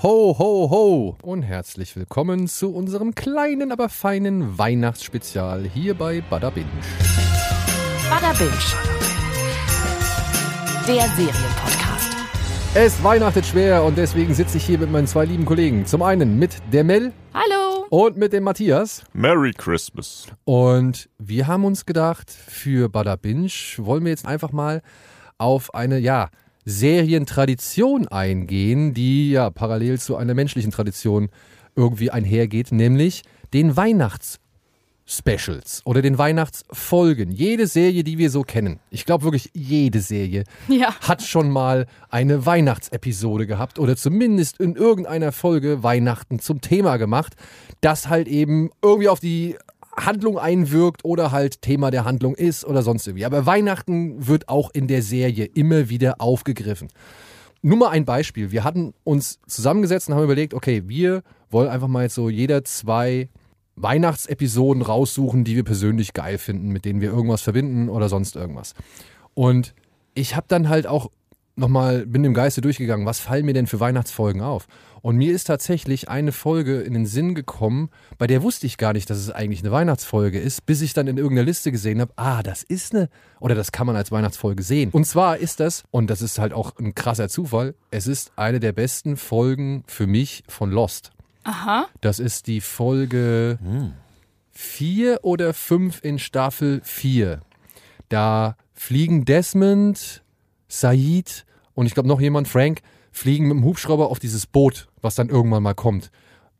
Ho, ho, ho und herzlich willkommen zu unserem kleinen, aber feinen Weihnachtsspezial hier bei Bada Binge. Bada Binge. Der Serienpodcast. Es weihnachtet schwer und deswegen sitze ich hier mit meinen zwei lieben Kollegen. Zum einen mit der Mel Hallo. und mit dem Matthias. Merry Christmas. Und wir haben uns gedacht, für Bada Binge wollen wir jetzt einfach mal auf eine, ja, Serientradition eingehen, die ja parallel zu einer menschlichen Tradition irgendwie einhergeht, nämlich den Weihnachtsspecials oder den Weihnachtsfolgen. Jede Serie, die wir so kennen, ich glaube wirklich jede Serie, Ja. hat schon mal eine Weihnachtsepisode gehabt oder zumindest in irgendeiner Folge Weihnachten zum Thema gemacht, das halt eben irgendwie auf die Handlung einwirkt oder halt Thema der Handlung ist oder sonst irgendwie. Aber Weihnachten wird auch in der Serie immer wieder aufgegriffen. Nur mal ein Beispiel. Wir hatten uns zusammengesetzt und haben überlegt, okay, wir wollen einfach mal jetzt so jeder zwei Weihnachtsepisoden raussuchen, die wir persönlich geil finden, mit denen wir irgendwas verbinden oder sonst irgendwas. Und ich habe dann halt auch nochmal, bin im Geiste durchgegangen, was fallen mir denn für Weihnachtsfolgen auf? Und mir ist tatsächlich eine Folge in den Sinn gekommen, bei der wusste ich gar nicht, dass es eigentlich eine Weihnachtsfolge ist, bis ich dann in irgendeiner Liste gesehen habe, ah, das ist eine, oder das kann man als Weihnachtsfolge sehen. Und zwar ist das, und das ist halt auch ein krasser Zufall, es ist eine der besten Folgen für mich von Lost. Aha. Das ist die Folge 4 oder 5 in Staffel 4. Da fliegen Desmond, Said und ich glaube noch jemand, Frank, fliegen mit dem Hubschrauber auf dieses Boot, was dann irgendwann mal kommt.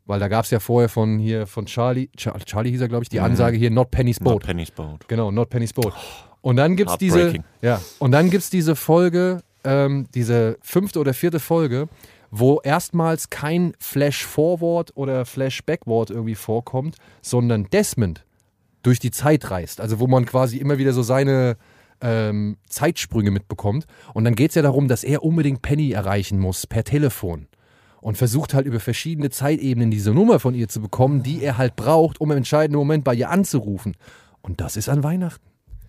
Weil da gab es ja vorher von hier, von Charlie, Char Charlie hieß er, glaube ich, die Ansage hier, not Penny's Not Boat. Penny's Boat. Genau, Not Penny's Boat. Und dann gibt's diese, ja, und dann gibt's diese Folge, ähm, diese fünfte oder vierte Folge, wo erstmals kein Flash Forward oder Flash Backward irgendwie vorkommt, sondern Desmond durch die Zeit reist. Also wo man quasi immer wieder so seine ähm, Zeitsprünge mitbekommt. Und dann geht's ja darum, dass er unbedingt Penny erreichen muss per Telefon. Und versucht halt über verschiedene Zeitebenen diese Nummer von ihr zu bekommen, die er halt braucht, um im entscheidenden Moment bei ihr anzurufen. Und das ist an Weihnachten.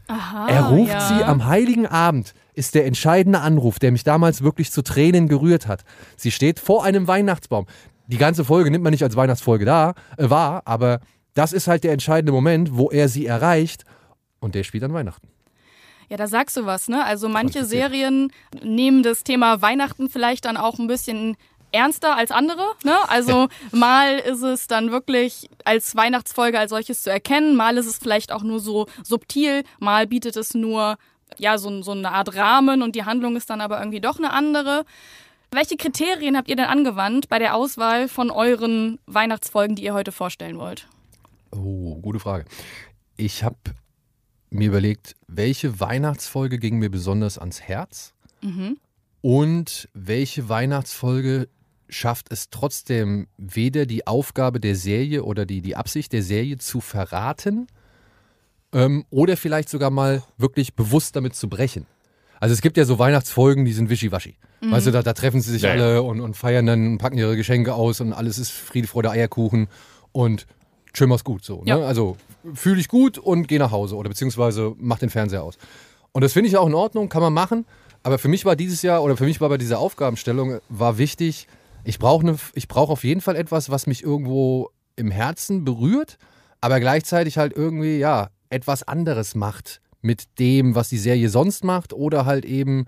Aha. Er ruft ja. sie am heiligen Abend, ist der entscheidende Anruf, der mich damals wirklich zu Tränen gerührt hat. Sie steht vor einem Weihnachtsbaum. Die ganze Folge nimmt man nicht als Weihnachtsfolge da, äh, wahr, aber das ist halt der entscheidende Moment, wo er sie erreicht und der spielt an Weihnachten. Ja, da sagst du was, ne? Also manche. Serien nehmen das Thema Weihnachten vielleicht dann auch ein bisschen ernster als andere. Ne? Also mal ist es dann wirklich als Weihnachtsfolge als solches zu erkennen, mal ist es vielleicht auch nur so subtil, mal bietet es nur ja so, so eine Art Rahmen und die Handlung ist dann aber irgendwie doch eine andere. Welche Kriterien habt ihr denn angewandt bei der Auswahl von euren Weihnachtsfolgen, die ihr heute vorstellen wollt? Oh, gute Frage. Ich habe mir überlegt, welche Weihnachtsfolge ging mir besonders ans Herz? Und welche Weihnachtsfolge schafft es trotzdem weder die Aufgabe der Serie oder die, die Absicht der Serie zu verraten ähm, oder vielleicht sogar mal wirklich bewusst damit zu brechen. Also es gibt ja so Weihnachtsfolgen, die sind wischiwaschi. Weißt du, da, da treffen sie sich Ja, alle und, und feiern dann, und packen ihre Geschenke aus und alles ist Friede, Freude, Eierkuchen. Und schön mach's gut so. Ne? Ja. Also fühle ich gut und geh nach Hause oder beziehungsweise mach den Fernseher aus. Und das finde ich auch in Ordnung, kann man machen. Aber für mich war dieses Jahr oder für mich war bei dieser Aufgabenstellung war wichtig, ich brauche ne, ich brauche auf jeden Fall etwas, was mich irgendwo im Herzen berührt, aber gleichzeitig halt irgendwie ja etwas anderes macht mit dem, was die Serie sonst macht oder halt eben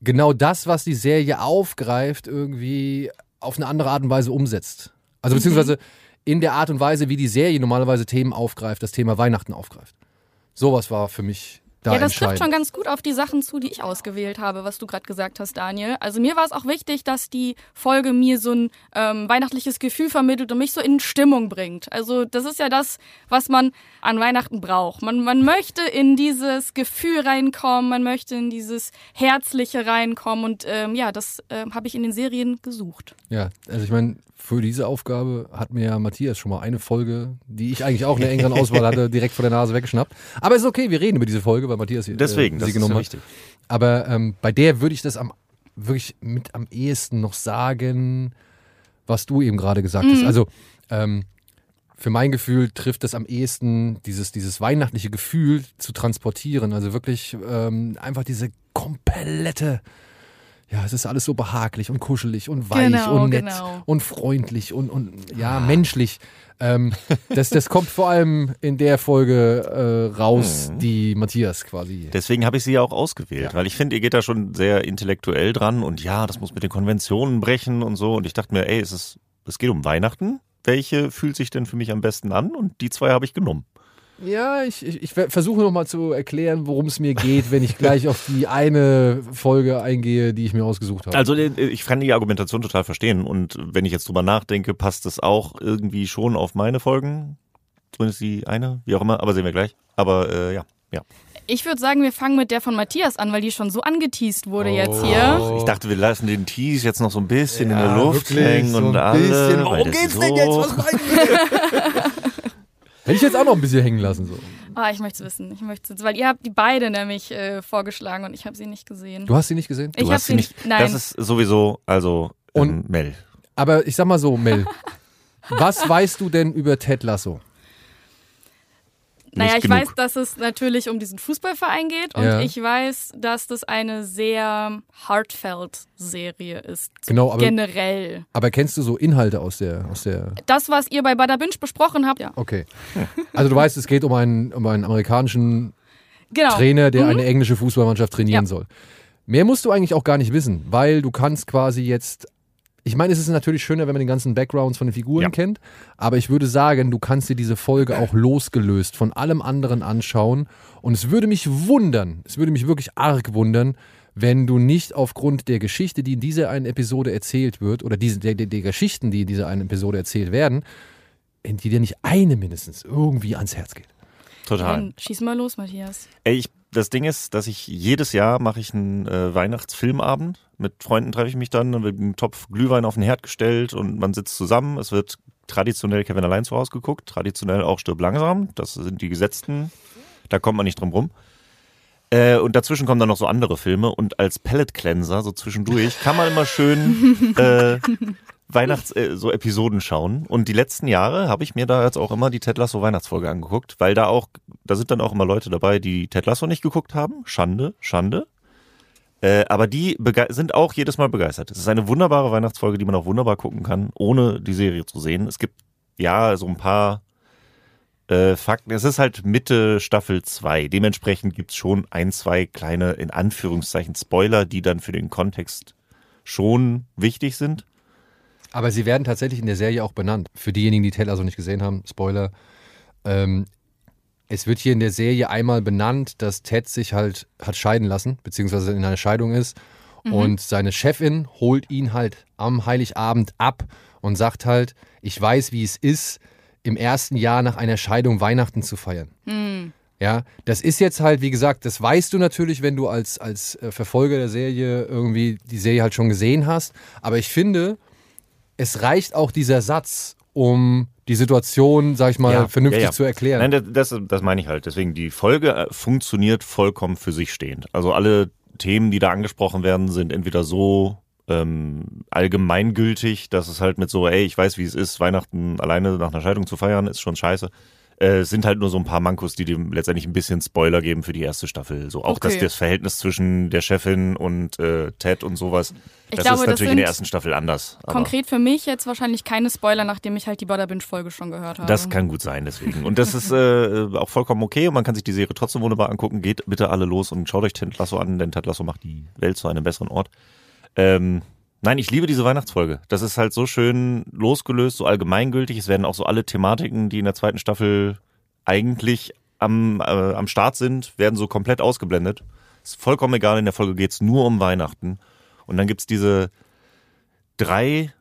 genau das, was die Serie aufgreift, irgendwie auf eine andere Art und Weise umsetzt. Also beziehungsweise in der Art und Weise, wie die Serie normalerweise Themen aufgreift, das Thema Weihnachten aufgreift. Sowas war für mich da ja, das trifft schon ganz gut auf die Sachen zu, die ich ausgewählt habe, was du gerade gesagt hast, Daniel. Also mir war es auch wichtig, dass die Folge mir so ein ähm, weihnachtliches Gefühl vermittelt und mich so in Stimmung bringt. Also das ist ja das, was man an Weihnachten braucht. Man, man möchte in dieses Gefühl reinkommen, man möchte in dieses Herzliche reinkommen und ähm, ja, das ähm, habe ich in den Serien gesucht. Ja, also ich meine, für diese Aufgabe hat mir ja Matthias schon mal eine Folge, die ich eigentlich auch in der engeren Auswahl hatte, direkt vor der Nase weggeschnappt. Aber ist okay, wir reden über diese Folge, weil Matthias äh, Deswegen, das sie ist genommen ja hat. wichtig. Aber ähm, bei der würde ich das am wirklich mit am ehesten noch sagen, was du eben gerade gesagt hast. Also ähm, für mein Gefühl trifft das am ehesten dieses, dieses weihnachtliche Gefühl zu transportieren. Also wirklich ähm, einfach diese komplette ja, es ist alles so behaglich und kuschelig und weich Genau, und nett genau. und freundlich und, und ja, menschlich. Ähm, das, das kommt vor allem in der Folge äh, raus, die Matthias quasi. Deswegen habe ich sie ja auch ausgewählt, Ja. weil ich finde, ihr geht da schon sehr intellektuell dran und ja, das muss mit den Konventionen brechen und so. Und ich dachte mir, ey, es, ist, es geht um Weihnachten. Welche fühlt sich denn für mich am besten an? Und die zwei habe ich genommen. Ja, ich, ich, ich ver- versuche nochmal zu erklären, worum es mir geht, wenn ich gleich auf die eine Folge eingehe, die ich mir ausgesucht habe. Also äh, ich kann die Argumentation total verstehen und wenn ich jetzt drüber nachdenke, passt es auch irgendwie schon auf meine Folgen. Zumindest die eine, wie auch immer, aber sehen wir gleich. Aber äh, ja, ja. Ich würde sagen, wir fangen mit der von Matthias an, weil die schon so angeteased wurde jetzt Oh. hier. Ich dachte, wir lassen den Tease jetzt noch so ein bisschen in Ja, der Luft hängen so und ein alle. bisschen. weil Worum das geht's so- denn jetzt? Was meint ihr? Hätte ich jetzt auch noch ein bisschen hängen lassen. So. Ah, ich möchte es wissen. Ich möchte es, weil ihr habt die beide nämlich äh, vorgeschlagen und ich habe sie nicht gesehen. Du hast sie nicht gesehen? Ich Du hab hast sie sie nicht. nicht- nein. Das ist sowieso, also Und- ähm, Mel. Aber ich sag mal so, Mel. was weißt du denn über Ted Lasso? Naja, ich genug. weiß, dass es natürlich um diesen Fußballverein geht und Ja. ich weiß, dass das eine sehr heartfelt-Serie ist. Genau, aber- Generell. Aber kennst du so Inhalte aus der, aus der. Das, was ihr bei Bada Binge besprochen habt, ja. Okay. Also du weißt, es geht um einen, um einen amerikanischen Genau. Trainer, der eine englische Fußballmannschaft trainieren Ja. soll. Mehr musst du eigentlich auch gar nicht wissen, weil du kannst quasi jetzt. Ich meine, es ist natürlich schöner, wenn man den ganzen Backgrounds von den Figuren Ja. kennt, aber ich würde sagen, du kannst dir diese Folge auch losgelöst von allem anderen anschauen und es würde mich wundern, es würde mich wirklich arg wundern, wenn du nicht aufgrund der Geschichte, die in dieser einen Episode erzählt wird, oder diese, der, der, der Geschichten, die in dieser einen Episode erzählt werden, in die dir nicht eine mindestens irgendwie ans Herz geht. Total. Dann schieß mal los, Matthias. Ey, ich, das Ding ist, dass ich jedes Jahr mache ich einen äh, Weihnachtsfilmabend. Mit Freunden treffe ich mich dann, dann wird ein Topf Glühwein auf den Herd gestellt und man sitzt zusammen. Es wird traditionell Kevin allein zu Hause geguckt, traditionell auch Stirb langsam. Das sind die gesetzten, da kommt man nicht drum rum. Äh, und dazwischen kommen dann noch so andere Filme und als Pellet Cleanser, so zwischendurch, kann man immer schön äh, Weihnachts äh, so Episoden schauen. Und die letzten Jahre habe ich mir da jetzt auch immer die Ted Lasso Weihnachtsfolge angeguckt, weil da auch, da sind dann auch immer Leute dabei, die Ted Lasso nicht geguckt haben. Schande, Schande. Äh, aber die sind auch jedes Mal begeistert. Es ist eine wunderbare Weihnachtsfolge, die man auch wunderbar gucken kann, ohne die Serie zu sehen. Es gibt ja so ein paar äh, Fakten. Es ist halt Mitte Staffel 2. Dementsprechend gibt's schon ein, zwei kleine, in Anführungszeichen, Spoiler, die dann für den Kontext schon wichtig sind. Aber sie werden tatsächlich in der Serie auch benannt. Für diejenigen, die Ted also nicht gesehen haben, Spoiler. Ähm, es wird hier in der Serie einmal benannt, dass Ted sich halt hat scheiden lassen, beziehungsweise in einer Scheidung ist. Und seine Chefin holt ihn halt am Heiligabend ab und sagt halt, ich weiß, wie es ist, im ersten Jahr nach einer Scheidung Weihnachten zu feiern. Ja, das ist jetzt halt, wie gesagt, das weißt du natürlich, wenn du als, als äh, Verfolger der Serie irgendwie die Serie halt schon gesehen hast. Aber ich finde, es reicht auch dieser Satz, um die Situation, sag ich mal, Ja, vernünftig ja, ja. zu erklären. Nein, das, das, meine ich halt. Deswegen, die Folge äh, funktioniert vollkommen für sich stehend. Also alle Themen, die da angesprochen werden, sind entweder so ähm, allgemeingültig, dass es halt mit so, ey, ich weiß, wie es ist, Weihnachten alleine nach einer Scheidung zu feiern, ist schon scheiße. Äh, es sind halt nur so ein paar Mankos, die dem letztendlich ein bisschen Spoiler geben für die erste Staffel. So auch Okay. dass das Verhältnis zwischen der Chefin und äh, Ted und sowas. Ich das glaube, ist das natürlich in der ersten Staffel anders. Konkret für mich jetzt wahrscheinlich keine Spoiler, nachdem ich halt die Bada Binge Folge schon gehört habe. Das kann gut sein, deswegen. Und das ist äh, auch vollkommen okay und man kann sich die Serie trotzdem wunderbar angucken. Geht bitte alle los und schaut euch Ted Lasso an, denn Ted Lasso macht die Welt zu einem besseren Ort. Ähm, nein, ich liebe diese Weihnachtsfolge. Das ist halt so schön losgelöst, so allgemeingültig. Es werden auch so alle Thematiken, die in der zweiten Staffel eigentlich am, äh, am Start sind, werden so komplett ausgeblendet. Ist vollkommen egal, in der Folge geht's nur um Weihnachten. Und dann gibt's diese drei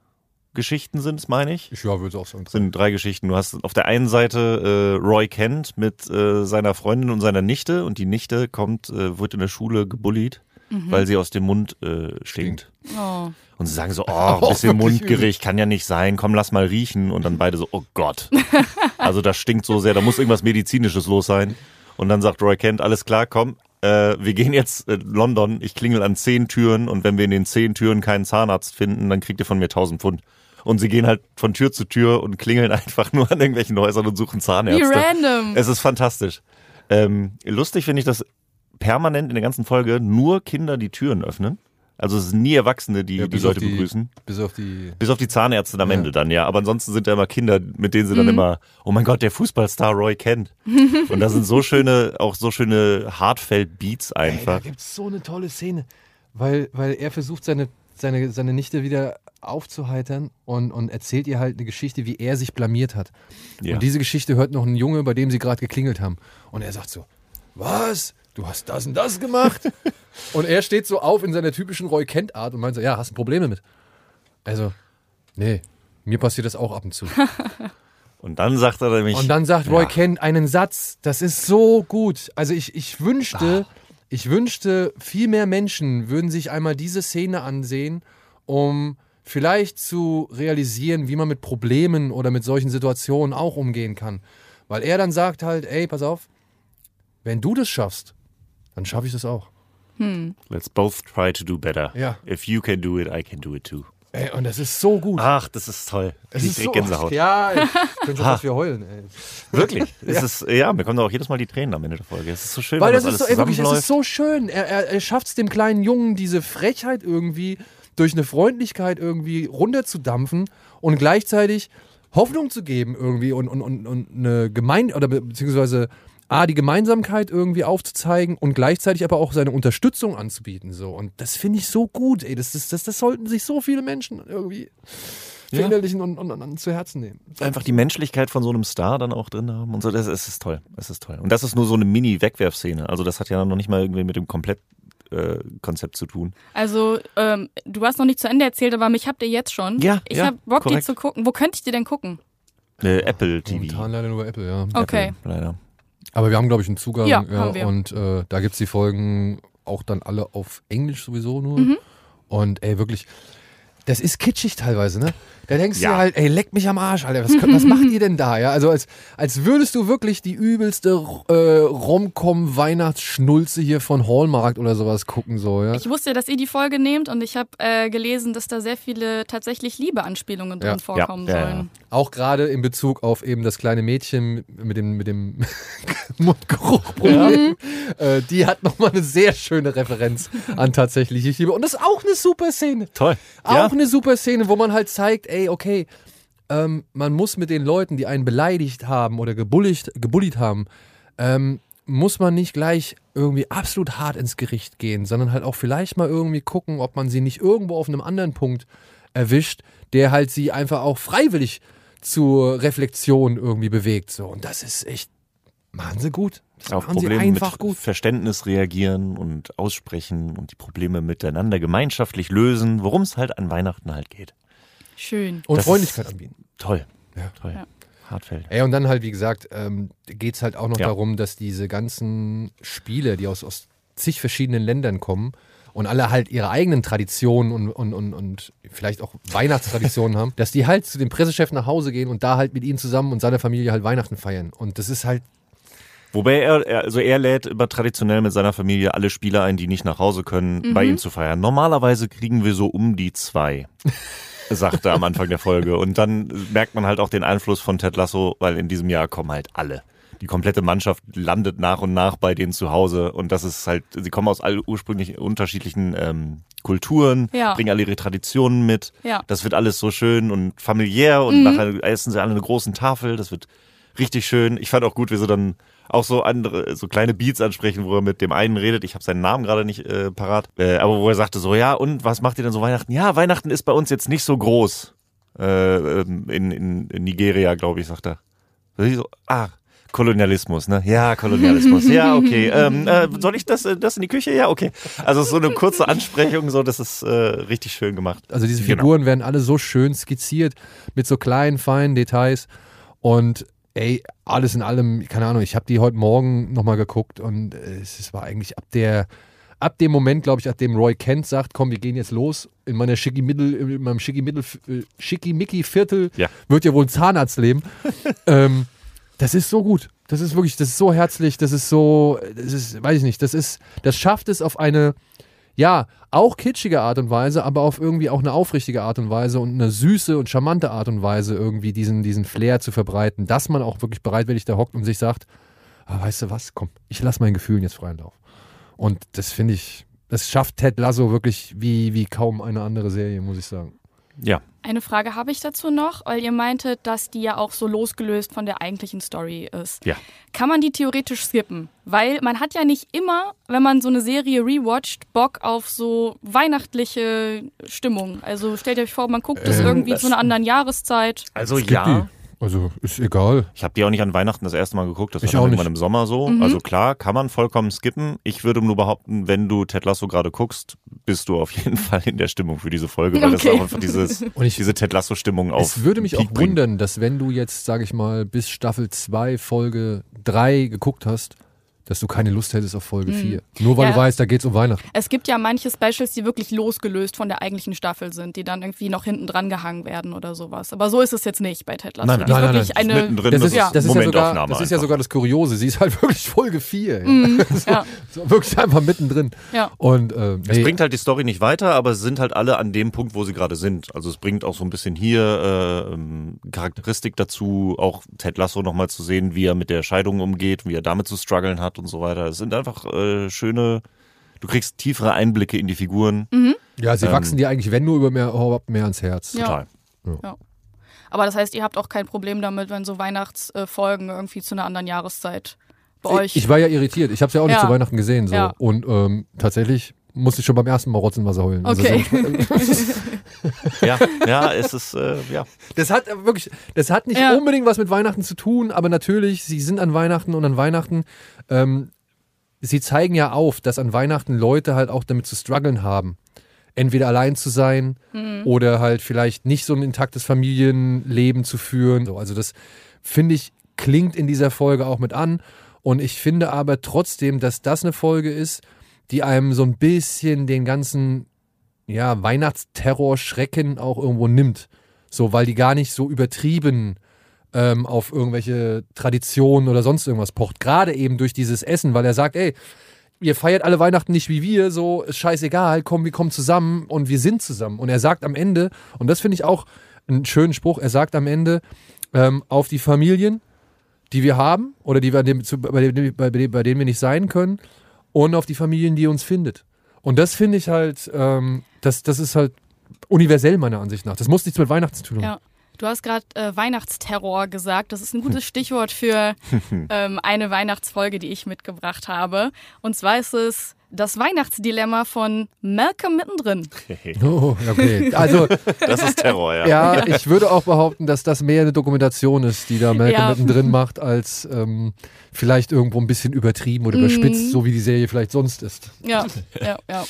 Geschichten sind es, meine ich. ich ja, würde es auch sagen. Sind drei Geschichten. Du hast auf der einen Seite äh, Roy Kent mit äh, seiner Freundin und seiner Nichte und die Nichte kommt, äh, wird in der Schule gebullied, weil sie aus dem Mund äh, stinkt. Oh. Und sie sagen so, oh, ein bisschen Mundgericht kann ja nicht sein, komm, lass mal riechen. Und dann beide so, oh Gott. Also das stinkt so sehr, da muss irgendwas Medizinisches los sein. Und dann sagt Roy Kent, alles klar, komm, äh, wir gehen jetzt in London, ich klingel an zehn Türen und wenn wir in den zehn Türen keinen Zahnarzt finden, dann kriegt ihr von mir 1000 Pfund. Und sie gehen halt von Tür zu Tür und klingeln einfach nur an irgendwelchen Häusern und suchen Wie Zahnärzte. random. Es ist fantastisch. Ähm, lustig finde ich, dass permanent in der ganzen Folge nur Kinder die Türen öffnen. Also es sind nie Erwachsene, die Ja, die Leute die- begrüßen. Bis auf die. Bis auf die Zahnärzte am Ja. Ende dann, ja. Aber ansonsten sind da immer Kinder, mit denen sie dann Mhm. immer, oh mein Gott, der Fußballstar Roy kennt. Und da sind so schöne, auch so schöne Hartfeld-Beats Ey, da einfach. gibt es so eine tolle Szene, weil, weil er versucht, seine, seine, seine Nichte wieder aufzuheitern und, und erzählt ihr halt eine Geschichte, wie er sich blamiert hat. Ja. Und diese Geschichte hört noch ein Junge, bei dem sie gerade geklingelt haben. Und er sagt so, was? Du hast das und das gemacht? und er steht so auf in seiner typischen Roy Kent-Art und meint so, ja, hast du Probleme mit? Also, nee, mir passiert das auch ab und zu. Und dann sagt er nämlich. Und dann sagt Roy Ja. Kent einen Satz, das ist so gut. Also ich, ich wünschte, ich wünschte, viel mehr Menschen würden sich einmal diese Szene ansehen, um vielleicht zu realisieren, wie man mit Problemen oder mit solchen Situationen auch umgehen kann. Weil er dann sagt halt, ey, pass auf, wenn du das schaffst, dann schaffe ich das auch. Let's both try to do better. Ja. If you can do it, I can do it too. Ey, und das ist so gut. Ach, das ist toll. es Ich ist so, Gänsehaut. Ja, ich könnte schon fast wieder heulen. Ey. Wirklich. Es ist, ja, mir kommen auch jedes Mal die Tränen am Ende der Folge. Es ist so schön, Weil wenn das, das, ist alles so, ey, wirklich, das zusammenläuft. ist so schön. Er, er, er schafft es dem kleinen Jungen, diese Frechheit irgendwie durch eine Freundlichkeit irgendwie runterzudampfen und gleichzeitig Hoffnung zu geben irgendwie und, und, und, und eine Gemein oder be- beziehungsweise A, die Gemeinsamkeit irgendwie aufzuzeigen und gleichzeitig aber auch seine Unterstützung anzubieten. So. Und das finde ich so gut, ey. Das, das, das, das sollten sich so viele Menschen irgendwie Ja. verinnerlichen und, und, und, und zu Herzen nehmen. einfach die Menschlichkeit von so einem Star dann auch drin haben und so. Das, es ist toll. Es ist toll. Und das ist nur so eine Mini-Wegwerfszene. Also das hat ja noch nicht mal irgendwie mit dem Komplettkonzept zu tun. Also, ähm, du hast noch nicht zu Ende erzählt, aber mich habt ihr jetzt schon. Ja, Ich ja, hab Bock, korrekt. die zu gucken. Wo könnte ich die denn gucken? Äh, Apple TV. Momentan leider nur Apple, ja. Okay. Apple, leider. Aber wir haben, glaube ich, einen Zugang. Ja, haben wir. Und äh, da gibt es die Folgen auch dann alle auf Englisch sowieso nur. Mhm. Und ey, wirklich, das ist kitschig teilweise, ne? Da denkst du Ja. dir halt, ey, leck mich am Arsch, Alter. Was, was macht ihr denn da? Ja, also als, als würdest du wirklich die übelste äh, Rom-Com-Weihnachtsschnulze hier von Hallmark oder sowas gucken, so, ja. Ich wusste, dass ihr die Folge nehmt und ich habe äh, gelesen, dass da sehr viele tatsächlich Liebe-Anspielungen drin Ja. vorkommen Ja, ja, sollen. Auch gerade in Bezug auf eben das kleine Mädchen mit dem, mit dem Mundgeruchproblem. Äh, die hat nochmal eine sehr schöne Referenz an tatsächlich Ich liebe. Und das ist auch eine super Szene. Toll. Auch ja. eine super Szene, wo man halt zeigt, ey, okay, ähm, man muss mit den Leuten, die einen beleidigt haben oder gebulligt, gebullied haben, ähm, muss man nicht gleich irgendwie absolut hart ins Gericht gehen, sondern halt auch vielleicht mal irgendwie gucken, ob man sie nicht irgendwo auf einem anderen Punkt erwischt, der halt sie einfach auch freiwillig zur Reflexion irgendwie bewegt. So. Und das ist echt, machen sie gut. Das auf Probleme einfach mit gut. Verständnis reagieren und aussprechen und die Probleme miteinander gemeinschaftlich lösen, worum es halt an Weihnachten halt geht. Schön. Und das Freundlichkeit anbieten. Toll. Ja. Toll. Ja. Hartfeld. Ey, und dann halt, wie gesagt, ähm, geht es halt auch noch Ja. darum, dass diese ganzen Spiele, die aus, aus zig verschiedenen Ländern kommen und alle halt ihre eigenen Traditionen und, und, und, und vielleicht auch Weihnachtstraditionen haben, dass die halt zu dem Pressechef nach Hause gehen und da halt mit ihm zusammen und seiner Familie halt Weihnachten feiern. Und das ist halt, Wobei er, er- also er lädt immer traditionell mit seiner Familie alle Spieler ein, die nicht nach Hause können, bei ihm zu feiern. Normalerweise kriegen wir so um die zwei, sagt er am Anfang der Folge. Und dann merkt man halt auch den Einfluss von Ted Lasso, weil in diesem Jahr kommen halt alle. Die komplette Mannschaft landet nach und nach bei denen zu Hause und das ist halt, sie kommen aus all ursprünglich unterschiedlichen ähm, Kulturen, Ja. bringen alle ihre Traditionen mit. Ja. Das wird alles so schön und familiär und nachher essen sie alle eine großen Tafel. Das wird richtig schön. Ich fand auch gut, wie sie dann auch so andere, so kleine Beats ansprechen, wo er mit dem einen redet. Ich habe seinen Namen gerade nicht äh, parat. Äh, aber wo er sagte so, ja, und was macht ihr denn so Weihnachten? Ja, Weihnachten ist bei uns jetzt nicht so groß. Äh, ähm, in, in, in Nigeria, glaube ich, sagt er. So, ah, Kolonialismus, ne? Ja, Kolonialismus. Ja, okay. Ähm, äh, soll ich das, äh, das in die Küche? Ja, okay. Also so eine kurze Ansprechung, so, das ist äh, richtig schön gemacht. also diese Genau. Figuren werden alle so schön skizziert mit so kleinen, feinen Details und ey, alles in allem, keine Ahnung, ich habe die heute Morgen nochmal geguckt und äh, es war eigentlich ab der, ab dem Moment, glaube ich, ab dem Roy Kent sagt, komm, wir gehen jetzt los, in meiner Schickimiddel, in meinem Schickimiddel, äh, Schickimicki-Viertel Ja. wird ja wohl ein Zahnarzt leben. ähm, das ist so gut. Das ist wirklich, das ist so herzlich, das ist so, das ist, weiß ich nicht, das ist, das schafft es auf eine, ja, auch kitschige Art und Weise, aber auf irgendwie auch eine aufrichtige Art und Weise und eine süße und charmante Art und Weise irgendwie diesen, diesen Flair zu verbreiten, dass man auch wirklich bereitwillig da hockt und sich sagt, ah, weißt du was, komm, ich lasse meinen Gefühlen jetzt freien Lauf. Und das finde ich, das schafft Ted Lasso wirklich wie, wie kaum eine andere Serie, muss ich sagen. Ja. Eine Frage habe ich dazu noch, weil ihr meintet, dass die ja auch so losgelöst von der eigentlichen Story ist. Ja. Kann man die theoretisch skippen? Weil man hat ja nicht immer, wenn man so eine Serie rewatcht, Bock auf so weihnachtliche Stimmung. Also stellt euch vor, man guckt es Ähm, irgendwie zu einer anderen Jahreszeit. Also ja. Also ist egal. Ich habe die auch nicht an Weihnachten das erste Mal geguckt. Das Ich war auch dann irgendwann nicht. im Sommer so. Mhm. Also klar, kann man vollkommen skippen. Ich würde nur behaupten, wenn du Ted Lasso gerade guckst, bist du auf jeden Fall in der Stimmung für diese Folge, weil das Okay. auch einfach dieses, Und ich, diese Ted Lasso-Stimmung auf. es würde mich Peak auch bringt. wundern, dass wenn du jetzt, sage ich mal, bis Staffel 2, Folge 3 geguckt hast, dass du keine Lust hättest auf Folge 4. Nur weil Ja. du weißt, da geht's um Weihnachten. Es gibt ja manche Specials, die wirklich losgelöst von der eigentlichen Staffel sind, die dann irgendwie noch hinten dran gehangen werden oder sowas. Aber so ist es jetzt nicht bei Ted Lasso. Nein, nein. Nein, nein, eine. Mittendrin, Das ist, ja. das ist, ja, sogar, Momentaufnahme das ist ja sogar das Kuriose. Sie ist halt wirklich Folge 4. ey. Mhm, ja, So, wirklich einfach mittendrin. ja. Und ähm, Es nee, bringt halt die Story nicht weiter, aber es sind halt alle an dem Punkt, wo sie gerade sind. Also es bringt auch so ein bisschen hier äh, ähm, Charakteristik dazu, auch Ted Lasso nochmal zu sehen, wie er mit der Scheidung umgeht, wie er damit zu strugglen hat und so weiter. Es sind einfach äh, schöne, du kriegst tiefere Einblicke in die Figuren. ja, sie ähm, wachsen dir eigentlich, wenn nur über mehr, überhaupt mehr ans Herz. Ja. Total. Aber das heißt, ihr habt auch kein Problem damit, wenn so Weihnachtsfolgen irgendwie zu einer anderen Jahreszeit bei euch. Ich war ja irritiert. Ich habe es ja auch nicht Ja. zu Weihnachten gesehen. So. Ja. Und ähm, tatsächlich musste ich schon beim ersten Mal Rotzenwasser heulen. Also Okay. Ja, ja, es ist, äh, ja. Das hat äh, wirklich, das hat nicht Ja. unbedingt was mit Weihnachten zu tun, aber natürlich, sie sind an Weihnachten und an Weihnachten, ähm, sie zeigen ja auf, dass an Weihnachten Leute halt auch damit zu strugglen haben. Entweder allein zu sein oder halt vielleicht nicht so ein intaktes Familienleben zu führen. So, also das finde ich, klingt in dieser Folge auch mit an. Und ich finde aber trotzdem, dass das eine Folge ist, die einem so ein bisschen den ganzen ja, Weihnachtsterror-Schrecken auch irgendwo nimmt. So, weil die gar nicht so übertrieben ähm, auf irgendwelche Traditionen oder sonst irgendwas pocht. Gerade eben durch dieses Essen, weil er sagt, ey, ihr feiert alle Weihnachten nicht wie wir, so ist scheißegal, komm, wir kommen zusammen und wir sind zusammen. Und er sagt am Ende, und das finde ich auch einen schönen Spruch, er sagt am Ende, ähm, auf die Familien, die wir haben oder die wir dem, zu, bei, dem, bei, bei denen wir nicht sein können und auf die Familien, die uns findet. Und das finde ich halt, ähm, das, das ist halt universell meiner Ansicht nach. Das muss nichts mit Weihnachten zu tun haben. Ja. Du hast gerade äh, Weihnachtsterror gesagt. Das ist ein gutes Stichwort für ähm, eine Weihnachtsfolge, die ich mitgebracht habe. Und zwar ist es das Weihnachtsdilemma von Malcolm mittendrin. Oh, okay. Also, Das ist Terror, ja. ja, ich würde auch behaupten, dass das mehr eine Dokumentation ist, die da Malcolm Ja. mittendrin macht, als ähm, vielleicht irgendwo ein bisschen übertrieben oder Mhm. überspitzt, so wie die Serie vielleicht sonst ist. Ja, ja, ja.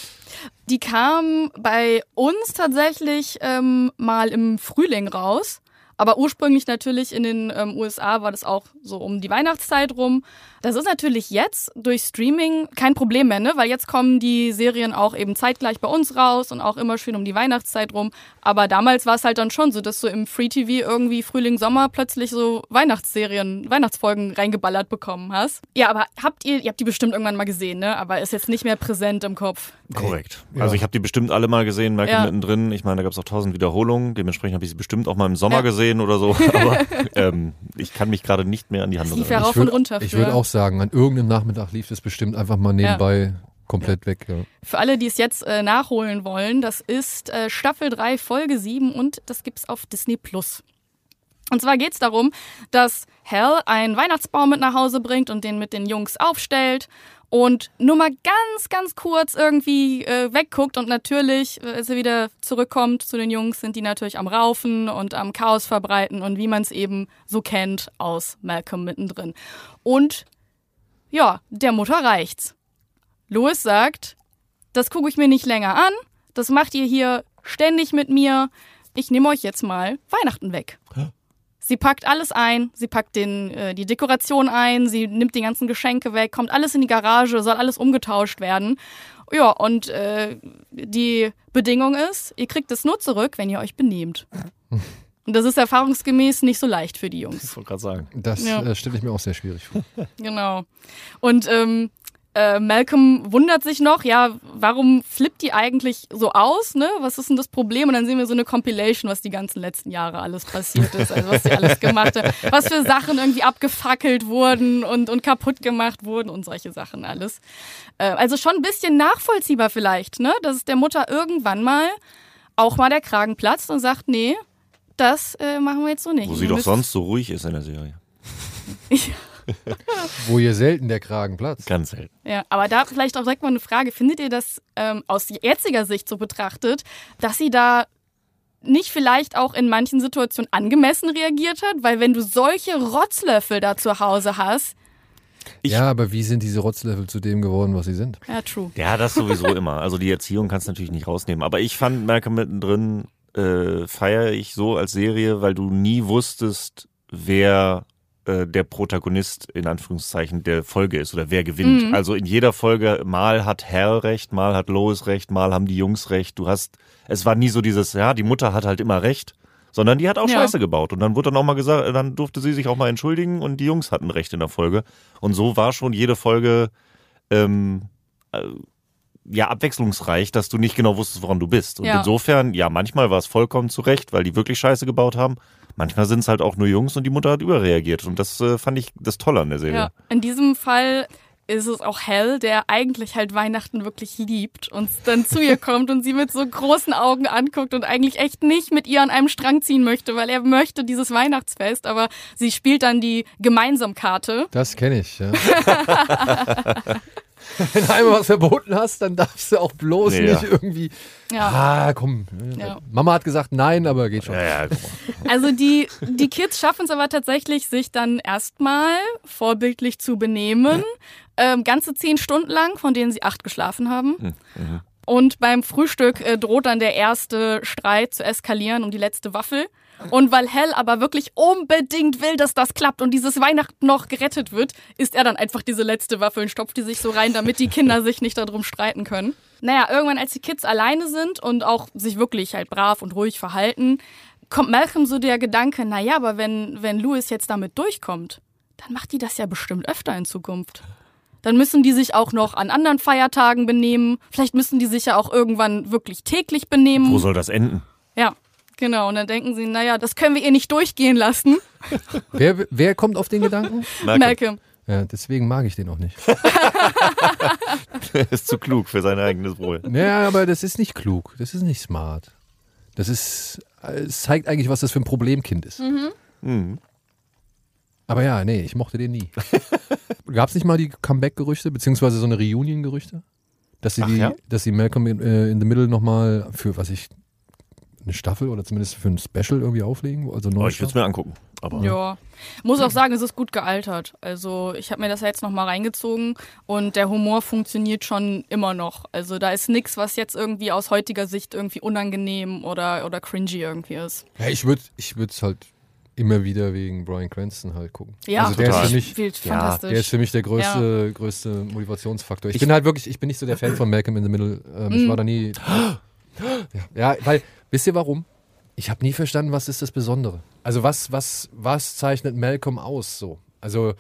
Die kam bei uns tatsächlich ähm, mal im Frühling raus. Aber ursprünglich natürlich in den ähm, USA war das auch so um die Weihnachtszeit rum. Das ist natürlich jetzt durch Streaming kein Problem mehr, ne? Weil jetzt kommen die Serien auch eben zeitgleich bei uns raus und auch immer schön um die Weihnachtszeit rum. Aber damals war es halt dann schon so, dass du im Free TV irgendwie Frühling, Sommer plötzlich so Weihnachtsserien, Weihnachtsfolgen reingeballert bekommen hast. Ja, aber habt ihr, ihr habt die bestimmt irgendwann mal gesehen, ne? Aber ist jetzt nicht mehr präsent im Kopf. Korrekt. Ja. Also ich habe die bestimmt alle mal gesehen, Malcolm Ja. mittendrin. Ich meine, da gab es auch tausend Wiederholungen. Dementsprechend habe ich sie bestimmt auch mal im Sommer Ja. gesehen oder so. Aber ähm, ich kann mich gerade nicht mehr an die ja erinnern. ich würd-. Ich würde auch sagen, an irgendeinem Nachmittag lief es bestimmt einfach mal nebenbei komplett weg. Ja. Für alle, die es jetzt äh, nachholen wollen, das ist äh, Staffel 3, Folge 7 und das gibt's auf Disney Plus. Und zwar geht's darum, dass Hal einen Weihnachtsbaum mit nach Hause bringt und den mit den Jungs aufstellt und nur mal ganz, ganz kurz irgendwie äh, wegguckt und natürlich, äh, als er wieder zurückkommt zu den Jungs, sind die natürlich am Raufen und am Chaos verbreiten und wie man es eben so kennt aus Malcolm mittendrin. Und ja, der Mutter reicht's. Louis sagt, das gucke ich mir nicht länger an, das macht ihr hier ständig mit mir, ich nehme euch jetzt mal Weihnachten weg. Sie packt alles ein, sie packt den, äh, die Dekoration ein, sie nimmt die ganzen Geschenke weg, kommt alles in die Garage, soll alles umgetauscht werden. Ja, und äh, die Bedingung ist, ihr kriegt es nur zurück, wenn ihr euch benehmt. Und das ist erfahrungsgemäß nicht so leicht für die Jungs. Ich wollte gerade sagen. Das Ja. äh, stelle ich mir auch sehr schwierig vor. Genau. Und ähm, äh, Malcolm wundert sich noch, ja, warum flippt die eigentlich so aus, ne? Was ist denn das Problem? Und dann sehen wir so eine Compilation, was die ganzen letzten Jahre alles passiert ist, also was sie alles gemacht hat, was für Sachen irgendwie abgefackelt wurden und, und kaputt gemacht wurden und solche Sachen alles. Äh, also schon ein bisschen nachvollziehbar vielleicht, ne? Dass es der Mutter irgendwann mal auch mal der Kragen platzt und sagt, nee, das äh, machen wir jetzt so nicht. Wo sie doch sonst so ruhig ist in der Serie. Wo ihr selten der Kragen platzt. Ganz selten. Ja, aber da vielleicht auch direkt mal eine Frage. Findet ihr das ähm, aus jetziger Sicht so betrachtet, dass sie da nicht vielleicht auch in manchen Situationen angemessen reagiert hat? Weil wenn du solche Rotzlöffel da zu Hause hast, Ich- ja, aber wie sind diese Rotzlöffel zu dem geworden, was sie sind? ja, true. Ja, das sowieso immer. Also die Erziehung kannst du natürlich nicht rausnehmen. Aber ich fand Malcolm mittendrin äh, feiere ich so als Serie, weil du nie wusstest, wer äh, der Protagonist in Anführungszeichen der Folge ist oder wer gewinnt. Mhm. Also in jeder Folge mal hat Hal recht, mal hat Lois recht, mal haben die Jungs recht. Du hast, es war nie so dieses, ja, die Mutter hat halt immer recht. Sondern die hat auch Ja. Scheiße gebaut. Und dann wurde dann auch mal gesagt, dann durfte sie sich auch mal entschuldigen und die Jungs hatten recht in der Folge. Und so war schon jede Folge ähm, äh, ja abwechslungsreich, dass du nicht genau wusstest, woran du bist. Und Ja. insofern, ja, manchmal war es vollkommen zu Recht, weil die wirklich Scheiße gebaut haben. Manchmal sind es halt auch nur Jungs und die Mutter hat überreagiert. Und das äh, fand ich das Tolle an der Serie. Ja, in diesem Fall ist es auch Hell, der eigentlich halt Weihnachten wirklich liebt und dann zu ihr kommt und sie mit so großen Augen anguckt und eigentlich echt nicht mit ihr an einem Strang ziehen möchte, weil er möchte dieses Weihnachtsfest, aber sie spielt dann die Gemeinsamkarte. Das kenne ich, ja. Wenn du einmal was verboten hast, dann darfst du auch bloß Nee, nicht ja. irgendwie. Ja. Ah, komm. Ja. Mama hat gesagt nein, aber geht schon. Also die, die Kids schaffen es aber tatsächlich, sich dann erstmal vorbildlich zu benehmen. Ähm, ganze zehn Stunden lang, von denen sie acht geschlafen haben. Und beim Frühstück äh, droht dann der erste Streit zu eskalieren um die letzte Waffel. Und weil Hell aber wirklich unbedingt will, dass das klappt und dieses Weihnachten noch gerettet wird, isst er dann einfach diese letzte Waffel und stopft die sich so rein, damit die Kinder sich nicht darum streiten können. Naja, irgendwann, als die Kids alleine sind und auch sich wirklich halt brav und ruhig verhalten, kommt Malcolm so der Gedanke, naja, aber wenn, wenn Louis jetzt damit durchkommt, dann macht die das ja bestimmt öfter in Zukunft. Dann müssen die sich auch noch an anderen Feiertagen benehmen. Vielleicht müssen die sich ja auch irgendwann wirklich täglich benehmen. Wo soll das enden? Ja, genau. Und dann denken sie, naja, das können wir ihr nicht durchgehen lassen. Wer, wer kommt auf den Gedanken? Malcolm Malcolm. Ja, deswegen mag ich den auch nicht. ist zu klug für sein eigenes Wohl. Ja, aber das ist nicht klug. Das ist nicht smart. Das ist, es zeigt eigentlich, was das für ein Problemkind ist. Mhm. Aber ja, nee, ich mochte den nie. Gab es nicht mal die Comeback-Gerüchte, beziehungsweise so eine Reunion-Gerüchte? Dass sie, Ach die, ja? dass sie Malcolm in, äh, in the Middle nochmal für, was ich, eine Staffel oder zumindest für ein Special irgendwie auflegen? Also Oh, ich würde es mir angucken. Aber Ja. Muss auch sagen, es ist gut gealtert. Also ich habe mir das jetzt nochmal reingezogen und der Humor funktioniert schon immer noch. Also da ist nichts, was jetzt irgendwie aus heutiger Sicht irgendwie unangenehm oder, oder cringy irgendwie ist. Ja, ich würde ich es halt immer wieder wegen Brian Cranston halt gucken. Ja, also der total. ist für mich, Spielt Ja, fantastisch. der ist für mich der größte, größte Motivationsfaktor. Ich, bin halt wirklich, ich bin nicht so der Fan von Malcolm in the Middle. Ähm, Ich war da nie. Ja, weil, wisst ihr warum? Ich habe nie verstanden, was ist das Besondere. Also was, was, was zeichnet Malcolm aus so? Also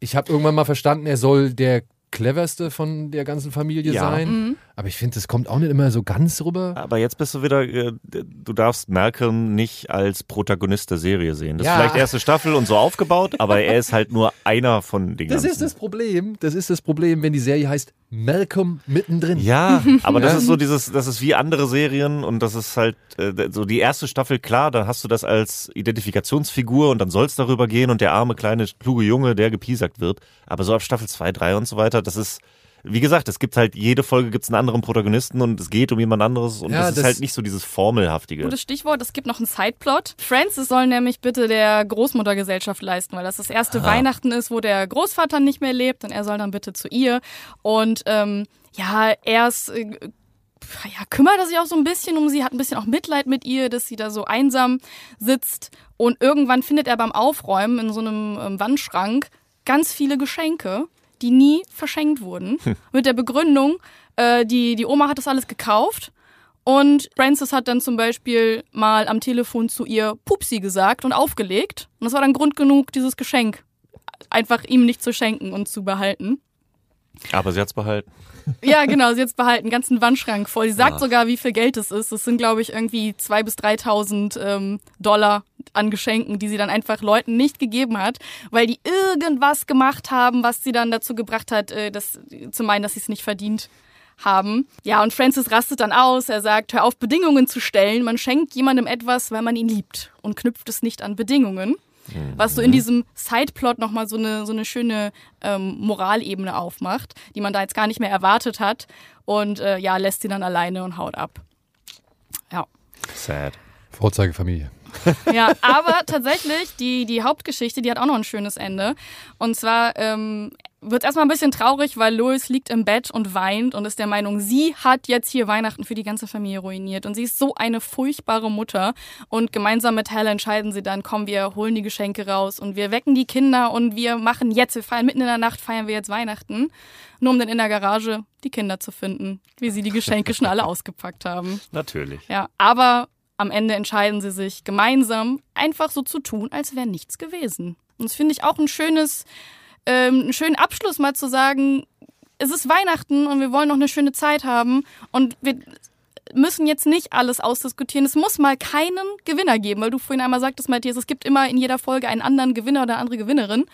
ich habe irgendwann mal verstanden, er soll der cleverste von der ganzen Familie Ja. sein. Aber ich finde, das kommt auch nicht immer so ganz rüber. Aber jetzt bist du wieder, äh, du darfst Malcolm nicht als Protagonist der Serie sehen. Das Ja. ist vielleicht erste Staffel und so aufgebaut, aber er ist halt nur einer von den Das ganzen. ist das Problem. Das ist das Problem, wenn die Serie heißt Malcolm mittendrin. Ja, aber das ist so dieses, das ist wie andere Serien und das ist halt äh, so die erste Staffel, klar, dann hast du das als Identifikationsfigur und dann soll es darüber gehen und der arme, kleine, kluge Junge, der gepiesackt wird. Aber so ab Staffel 2, 3 und so weiter, das ist, wie gesagt, es gibt halt, jede Folge gibt es einen anderen Protagonisten und es geht um jemand anderes und Ja, das ist das- halt nicht so dieses Formelhaftige. Gutes Stichwort, es gibt noch einen Sideplot. Francis soll nämlich bitte der Großmuttergesellschaft leisten, weil das das erste Weihnachten ist, wo der Großvater nicht mehr lebt und er soll dann bitte zu ihr. Und ähm, ja, er ist, äh, ja, kümmert er sich auch so ein bisschen um sie, hat ein bisschen auch Mitleid mit ihr, dass sie da so einsam sitzt. Und irgendwann findet er beim Aufräumen in so einem ähm, Wandschrank ganz viele Geschenke, die nie verschenkt wurden. Mit der Begründung, äh, die, die Oma hat das alles gekauft und Francis hat dann zum Beispiel mal am Telefon zu ihr Pupsi gesagt und aufgelegt. Und das war dann Grund genug, dieses Geschenk einfach ihm nicht zu schenken und zu behalten. Aber sie hat's behalten. Ja, genau, sie jetzt behalten, einen ganzen Wandschrank voll. Sie sagt Ach. sogar, wie viel Geld es ist. Es sind, glaube ich, irgendwie 2.000 bis 3.000 ähm, Dollar an Geschenken, die sie dann einfach Leuten nicht gegeben hat, weil die irgendwas gemacht haben, was sie dann dazu gebracht hat, äh, das, zu meinen, dass sie es nicht verdient haben. Ja, und Francis rastet dann aus. Er sagt, hör auf, Bedingungen zu stellen. Man schenkt jemandem etwas, weil man ihn liebt und knüpft es nicht an Bedingungen. Was so in diesem Sideplot nochmal so eine, so eine schöne ähm, Moralebene aufmacht, die man da jetzt gar nicht mehr erwartet hat. Und äh, ja, lässt sie dann alleine und haut ab. Ja. Sad. Vorzeigefamilie. Ja, aber tatsächlich, die, die Hauptgeschichte, die hat auch noch ein schönes Ende. Und zwar ähm, wird erstmal ein bisschen traurig, weil Lois liegt im Bett und weint und ist der Meinung, sie hat jetzt hier Weihnachten für die ganze Familie ruiniert. Und sie ist so eine furchtbare Mutter. Und gemeinsam mit Hal entscheiden sie dann, komm, wir holen die Geschenke raus und wir wecken die Kinder und wir machen jetzt, wir feiern mitten in der Nacht, feiern wir jetzt Weihnachten. Nur um dann in der Garage die Kinder zu finden, wie sie die Geschenke schon alle ausgepackt haben. Natürlich. Ja, aber am Ende entscheiden sie sich gemeinsam einfach so zu tun, als wäre nichts gewesen. Und das finde ich auch ein schönes, ähm, einen schönen Abschluss mal zu sagen, es ist Weihnachten und wir wollen noch eine schöne Zeit haben und wir müssen jetzt nicht alles ausdiskutieren. Es muss mal keinen Gewinner geben, weil du vorhin einmal sagtest, Matthias, es gibt immer in jeder Folge einen anderen Gewinner oder eine andere Gewinnerin.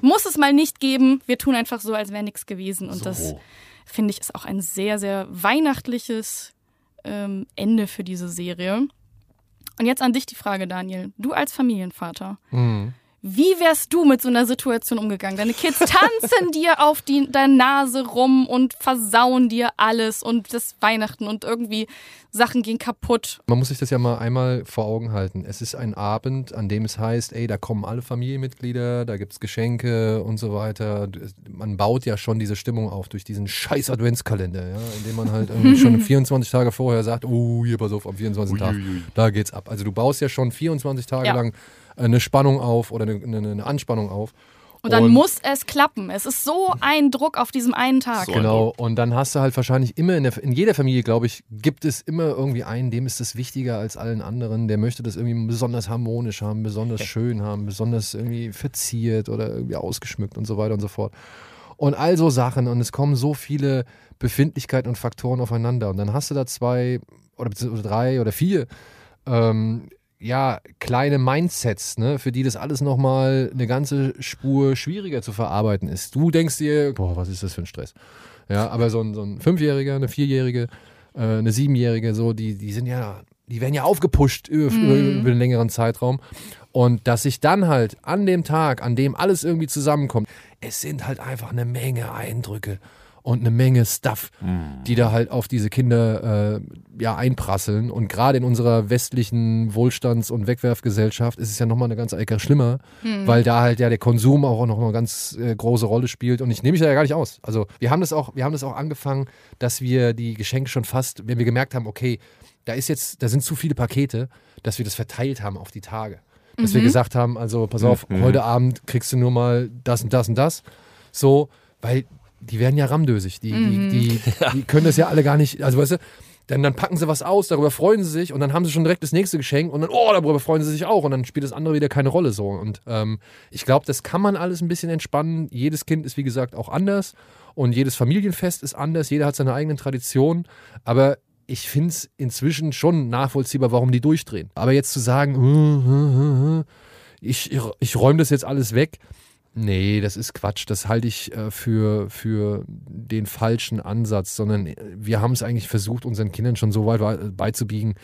Muss es mal nicht geben. Wir tun einfach so, als wäre nichts gewesen. Und das So. finde ich ist auch ein sehr, sehr weihnachtliches ähm, Ende für diese Serie. Und jetzt an dich die Frage, Daniel. Du als Familienvater. Wie wärst du mit so einer Situation umgegangen? Deine Kids tanzen dir auf die, deine Nase rum und versauen dir alles und das Weihnachten und irgendwie Sachen gehen kaputt. Man muss sich das ja mal einmal vor Augen halten. Es ist ein Abend, an dem es heißt, ey, da kommen alle Familienmitglieder, da gibt's Geschenke und so weiter. Man baut ja schon diese Stimmung auf durch diesen scheiß Adventskalender, ja, indem man halt irgendwie schon 24 Tage vorher sagt, oh, hier pass auf, am 24. Tag, da geht's ab. Also du baust ja schon 24 Tage Ja. lang eine Spannung auf oder eine, eine, eine Anspannung auf. Und dann muss es klappen. Es ist so ein Druck auf diesem einen Tag. So. Genau, und dann hast du halt wahrscheinlich immer in, der, in jeder Familie, glaube ich, gibt es immer irgendwie einen, dem ist das wichtiger als allen anderen. Der möchte das irgendwie besonders harmonisch haben, besonders schön haben, besonders irgendwie verziert oder irgendwie ausgeschmückt und so weiter und so fort. Und all so Sachen und es kommen so viele Befindlichkeiten und Faktoren aufeinander. Und dann hast du da zwei oder beziehungsweise drei oder vier ähm, ja, kleine Mindsets, ne, für die das alles nochmal eine ganze Spur schwieriger zu verarbeiten ist. Du denkst dir, boah, was ist das für ein Stress? Ja, aber so ein, so ein Fünfjähriger, eine Vierjährige, äh, eine Siebenjährige, so, die, die sind ja, die werden ja aufgepusht über, über, über einen längeren Zeitraum. Und dass sich dann halt an dem Tag, an dem alles irgendwie zusammenkommt, es sind halt einfach eine Menge Eindrücke und eine Menge Stuff, die da halt auf diese Kinder äh, ja einprasseln. Und gerade in unserer westlichen Wohlstands- und Wegwerfgesellschaft ist es ja nochmal eine ganz Ecke schlimmer, weil da halt ja der Konsum auch noch eine ganz äh, große Rolle spielt. Und ich nehme mich da ja gar nicht aus. Also wir haben das auch, wir haben das auch angefangen, dass wir die Geschenke schon fast, wenn wir gemerkt haben, okay, da ist jetzt, da sind zu viele Pakete, dass wir das verteilt haben auf die Tage. Dass wir gesagt haben, also pass auf, heute Abend kriegst du nur mal das und das und das. So, weil die werden ja ramdösig. Die, die, die, die können das ja alle gar nicht, also weißt du, dann, dann packen sie was aus, darüber freuen sie sich und dann haben sie schon direkt das nächste Geschenk und dann, oh, darüber freuen sie sich auch und dann spielt das andere wieder keine Rolle so. Und ähm, ich glaube, das kann man alles ein bisschen entspannen. Jedes Kind ist, wie gesagt, auch anders und jedes Familienfest ist anders, jeder hat seine eigenen Traditionen, aber ich finde es inzwischen schon nachvollziehbar, warum die durchdrehen. Aber jetzt zu sagen, ich, ich räume das jetzt alles weg, Nee, das ist Quatsch. Das halte ich äh, für, für den falschen Ansatz, sondern äh, wir haben es eigentlich versucht, unseren Kindern schon so weit wei- beizubiegen,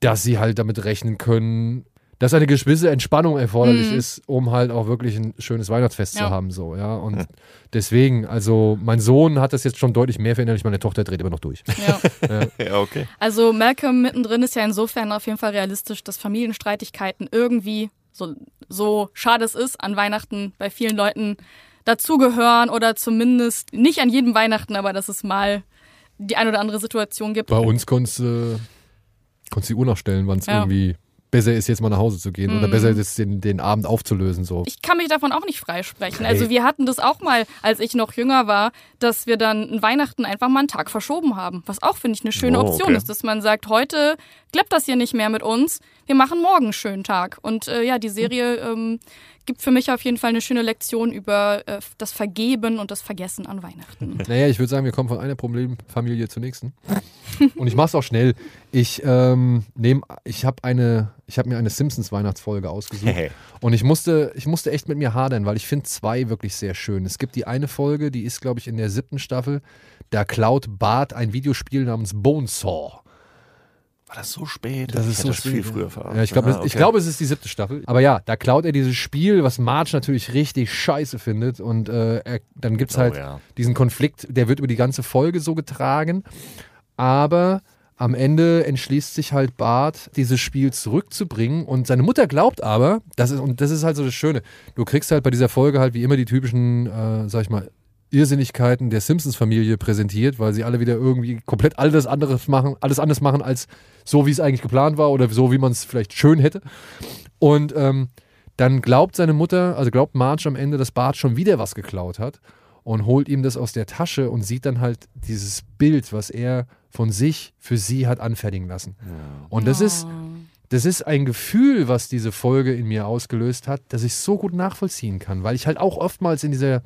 dass sie halt damit rechnen können, dass eine gewisse Entspannung erforderlich Mhm. ist, um halt auch wirklich ein schönes Weihnachtsfest zu Ja. haben. So, ja. Und deswegen, also mein Sohn hat das jetzt schon deutlich mehr verinnerlicht, meine Tochter dreht immer noch durch. Ja. Ja, okay. Also Malcolm mittendrin ist ja insofern auf jeden Fall realistisch, dass Familienstreitigkeiten irgendwie, so, so schade es ist, an Weihnachten bei vielen Leuten dazugehören oder zumindest nicht an jedem Weihnachten, aber dass es mal die ein oder andere Situation gibt. Bei uns konntest du konntest die Uhr nachstellen, wann es Ja. irgendwie besser ist, jetzt mal nach Hause zu gehen oder Mhm. besser ist, den, den Abend aufzulösen. So. Ich kann mich davon auch nicht freisprechen. Hey. Also wir hatten das auch mal, als ich noch jünger war, dass wir dann an Weihnachten einfach mal einen Tag verschoben haben. Was auch, finde ich, eine schöne Oh, Option okay. ist, dass man sagt, heute klappt das hier nicht mehr mit uns. Wir machen morgen einen schönen Tag. Und äh, ja, die Serie ähm, gibt für mich auf jeden Fall eine schöne Lektion über äh, das Vergeben und das Vergessen an Weihnachten. Naja, ich würde sagen, wir kommen von einer Problemfamilie zur nächsten. Und ich mach's auch schnell. Ich ähm, nehm, ich habe eine, ich habe mir eine Simpsons Weihnachtsfolge ausgesucht. Hey. Und ich musste, ich musste echt mit mir hadern, weil ich finde zwei wirklich sehr schön. Es gibt die eine Folge, die ist, glaube ich, in der siebten Staffel. Da klaut Bart ein Videospiel namens Bonesaw. War das so spät? Das ich ist so das viel früher verraten. Ja, ich glaube, Ah, okay. glaube, es ist die siebte Staffel. Aber ja, da klaut er dieses Spiel, was Marge natürlich richtig scheiße findet. Und äh, er, dann gibt es Oh, halt ja. diesen Konflikt, der wird über die ganze Folge so getragen. Aber am Ende entschließt sich halt Bart, dieses Spiel zurückzubringen. Und seine Mutter glaubt aber, das ist, und das ist halt so das Schöne, du kriegst halt bei dieser Folge halt wie immer die typischen, äh, sag ich mal, Irrsinnigkeiten der Simpsons-Familie präsentiert, weil sie alle wieder irgendwie komplett alles anderes machen, alles anders machen, als so, wie es eigentlich geplant war oder so, wie man es vielleicht schön hätte. Und ähm, dann glaubt seine Mutter, also glaubt Marge am Ende, dass Bart schon wieder was geklaut hat und holt ihm das aus der Tasche und sieht dann halt dieses Bild, was er von sich für sie hat anfertigen lassen. Und das ist, das ist ein Gefühl, was diese Folge in mir ausgelöst hat, das ich so gut nachvollziehen kann, weil ich halt auch oftmals in dieser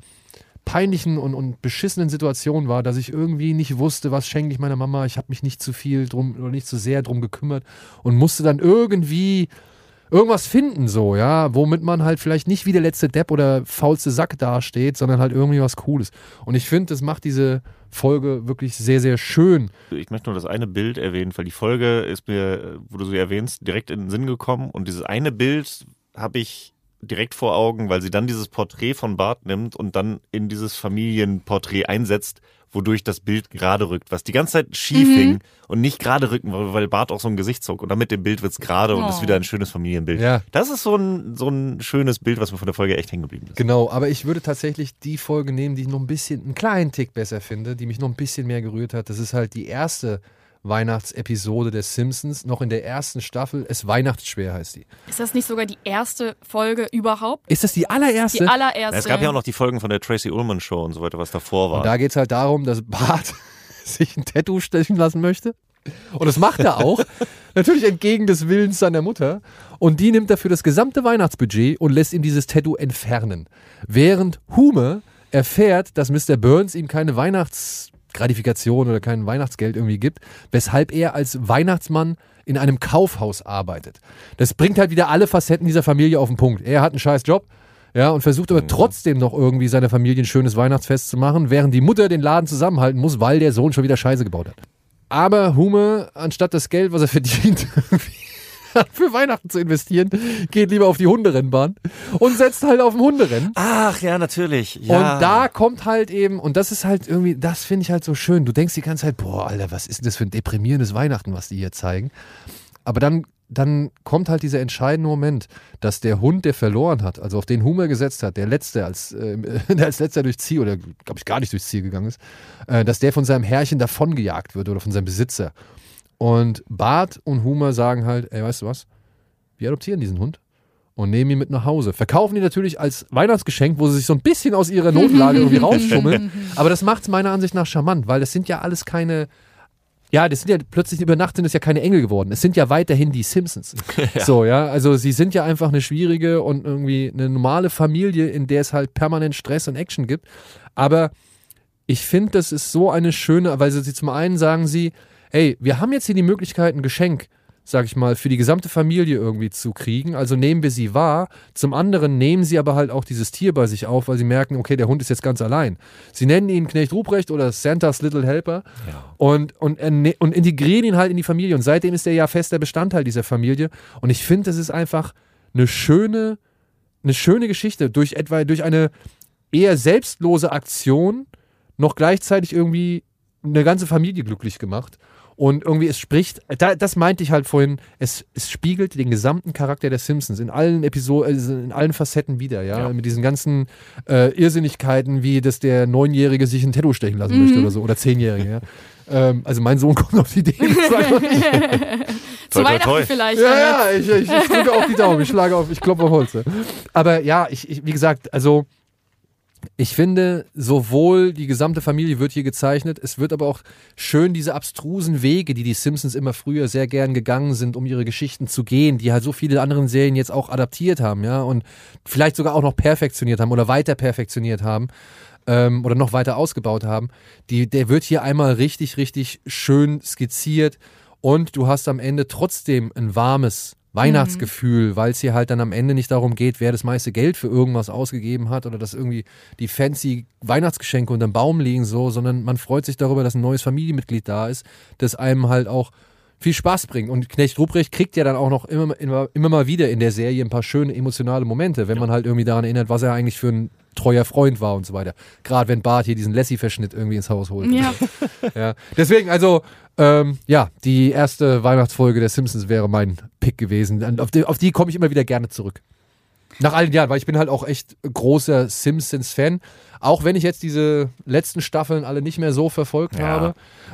peinlichen und, und beschissenen Situation war, dass ich irgendwie nicht wusste, was schenke ich meiner Mama. Ich habe mich nicht zu viel drum oder nicht zu sehr drum gekümmert und musste dann irgendwie irgendwas finden, so, ja, womit man halt vielleicht nicht wie der letzte Depp oder faulste Sack dasteht, sondern halt irgendwie was Cooles. Und ich finde, das macht diese Folge wirklich sehr, sehr schön. Ich möchte nur das eine Bild erwähnen, weil die Folge ist mir, wo du sie erwähnst, direkt in den Sinn gekommen. Und dieses eine Bild habe ich direkt vor Augen, weil sie dann dieses Porträt von Bart nimmt und dann in dieses Familienporträt einsetzt, wodurch das Bild gerade rückt, was die ganze Zeit schief Mhm. hing und nicht gerade rücken, weil Bart auch so ein Gesicht zog. Und dann mit dem Bild wird es gerade und Oh. ist wieder ein schönes Familienbild. Ja. Das ist so ein, so ein schönes Bild, was mir von der Folge echt hängen geblieben ist. Genau, aber ich würde tatsächlich die Folge nehmen, die ich noch ein bisschen, einen kleinen Tick besser finde, die mich noch ein bisschen mehr gerührt hat. Das ist halt die erste Weihnachtsepisode der Simpsons, noch in der ersten Staffel. Es Weihnachtsschwer heißt die. Ist das nicht sogar die erste Folge überhaupt? Ist das die allererste? Die allererste. Es gab ja auch noch die Folgen von der Tracy Ullman Show und so weiter, was davor war. Und da geht es halt darum, dass Bart sich ein Tattoo stechen lassen möchte. Und das macht er auch. Natürlich entgegen des Willens seiner Mutter. Und die nimmt dafür das gesamte Weihnachtsbudget und lässt ihm dieses Tattoo entfernen. Während Hume erfährt, dass Mr. Burns ihm keine Weihnachtsgratifikation oder kein Weihnachtsgeld irgendwie gibt, weshalb er als Weihnachtsmann in einem Kaufhaus arbeitet. Das bringt halt wieder alle Facetten dieser Familie auf den Punkt. Er hat einen scheiß Job, ja, und versucht aber trotzdem noch irgendwie seiner Familie ein schönes Weihnachtsfest zu machen, während die Mutter den Laden zusammenhalten muss, weil der Sohn schon wieder Scheiße gebaut hat. Aber Hume, anstatt das Geld, was er verdient, für Weihnachten zu investieren, geht lieber auf die Hunderennbahn und setzt halt auf dem Hunderennen. Ach ja, natürlich. Ja. Und da kommt halt eben, und das ist halt irgendwie, das finde ich halt so schön. Du denkst die ganze Zeit, boah, Alter, was ist denn das für ein deprimierendes Weihnachten, was die hier zeigen? Aber dann, dann kommt halt dieser entscheidende Moment, dass der Hund, der verloren hat, also auf den Humor gesetzt hat, der letzte als, äh, der als letzter durchs Ziel, oder glaube ich gar nicht durchs Ziel gegangen ist, äh, dass der von seinem Herrchen davongejagt wird oder von seinem Besitzer. Und Bart und Humor sagen halt, ey, weißt du was? Wir adoptieren diesen Hund und nehmen ihn mit nach Hause. Verkaufen ihn natürlich als Weihnachtsgeschenk, wo sie sich so ein bisschen aus ihrer Notlage irgendwie rausschummeln. Aber das macht es meiner Ansicht nach charmant, weil das sind ja alles keine. Ja, das sind ja plötzlich über Nacht sind es ja keine Engel geworden. Es sind ja weiterhin die Simpsons. So, ja. Also sie sind ja einfach eine schwierige und irgendwie eine normale Familie, in der es halt permanent Stress und Action gibt. Aber ich finde, das ist so eine schöne, weil sie zum einen sagen sie, hey, wir haben jetzt hier die Möglichkeit, ein Geschenk, sag ich mal, für die gesamte Familie irgendwie zu kriegen. Also nehmen wir sie wahr. Zum anderen nehmen sie aber halt auch dieses Tier bei sich auf, weil sie merken, okay, der Hund ist jetzt ganz allein. Sie nennen ihn Knecht Ruprecht oder Santa's Little Helper und, und, erne- und integrieren ihn halt in die Familie. Und seitdem ist er ja fester Bestandteil dieser Familie. Und ich finde, das ist einfach eine schöne, eine schöne Geschichte durch etwa durch eine eher selbstlose Aktion noch gleichzeitig irgendwie eine ganze Familie glücklich gemacht. Und irgendwie, es spricht, da, das meinte ich halt vorhin, es, es spiegelt den gesamten Charakter der Simpsons in allen Episoden, also in allen Facetten wieder, ja. Ja. Mit diesen ganzen äh, Irrsinnigkeiten, wie dass der Neunjährige sich ein Tattoo stechen lassen möchte oder so, oder Zehnjährige, ja. Ähm, also mein Sohn kommt auf die Idee. Zu Weihnachten vielleicht. Ja, ja, ich, ich, ich drücke auf die Daumen, ich schlage auf, ich klopfe auf Holz. Aber ja, ich, ich, wie gesagt, also ich finde, sowohl die gesamte Familie wird hier gezeichnet, es wird aber auch schön diese abstrusen Wege, die die Simpsons immer früher sehr gern gegangen sind, um ihre Geschichten zu gehen, die halt so viele anderen Serien jetzt auch adaptiert haben, ja, und vielleicht sogar auch noch perfektioniert haben oder weiter perfektioniert haben ähm, oder noch weiter ausgebaut haben. Die, der wird hier einmal richtig, richtig schön skizziert und du hast am Ende trotzdem ein warmes Weihnachtsgefühl, weil es hier halt dann am Ende nicht darum geht, wer das meiste Geld für irgendwas ausgegeben hat oder dass irgendwie die fancy Weihnachtsgeschenke unterm Baum liegen so, sondern man freut sich darüber, dass ein neues Familienmitglied da ist, das einem halt auch viel Spaß bringt. Und Knecht Ruprecht kriegt ja dann auch noch immer, immer, immer mal wieder in der Serie ein paar schöne emotionale Momente, wenn man halt irgendwie daran erinnert, was er eigentlich für ein treuer Freund war und so weiter. Gerade wenn Bart hier diesen Lassie-Verschnitt irgendwie ins Haus holt. Ja. Ja. Deswegen, also, ähm, ja, die erste Weihnachtsfolge der Simpsons wäre mein Pick gewesen. Auf die, auf die komme ich immer wieder gerne zurück. Nach all den Jahren, weil ich bin halt auch echt großer Simpsons-Fan. Auch wenn ich jetzt diese letzten Staffeln alle nicht mehr so verfolgt Ja. habe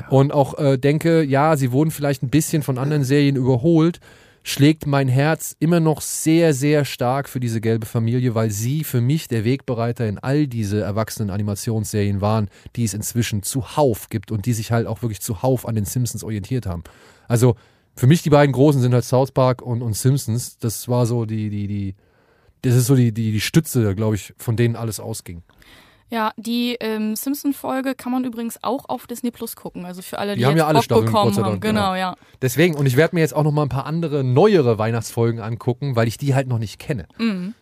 und auch äh, denke, ja, sie wurden vielleicht ein bisschen von anderen Serien überholt, schlägt mein Herz immer noch sehr, sehr stark für diese gelbe Familie, weil sie für mich der Wegbereiter in all diese erwachsenen Animationsserien waren, die es inzwischen zuhauf gibt und die sich halt auch wirklich zuhauf an den Simpsons orientiert haben. Also für mich die beiden großen sind halt South Park und, und Simpsons. Das war so die, die, die, das ist so die, die, die Stütze, glaube ich, von denen alles ausging. Ja, die ähm, Simpson-Folge kann man übrigens auch auf Disney Plus gucken. Also für alle, die, Die haben jetzt ja alle Bock Staffeln, bekommen sei haben. Dank, Genau, ja. Deswegen, und ich werde mir jetzt auch noch mal ein paar andere, neuere Weihnachtsfolgen angucken, weil ich die halt noch nicht kenne. Mhm.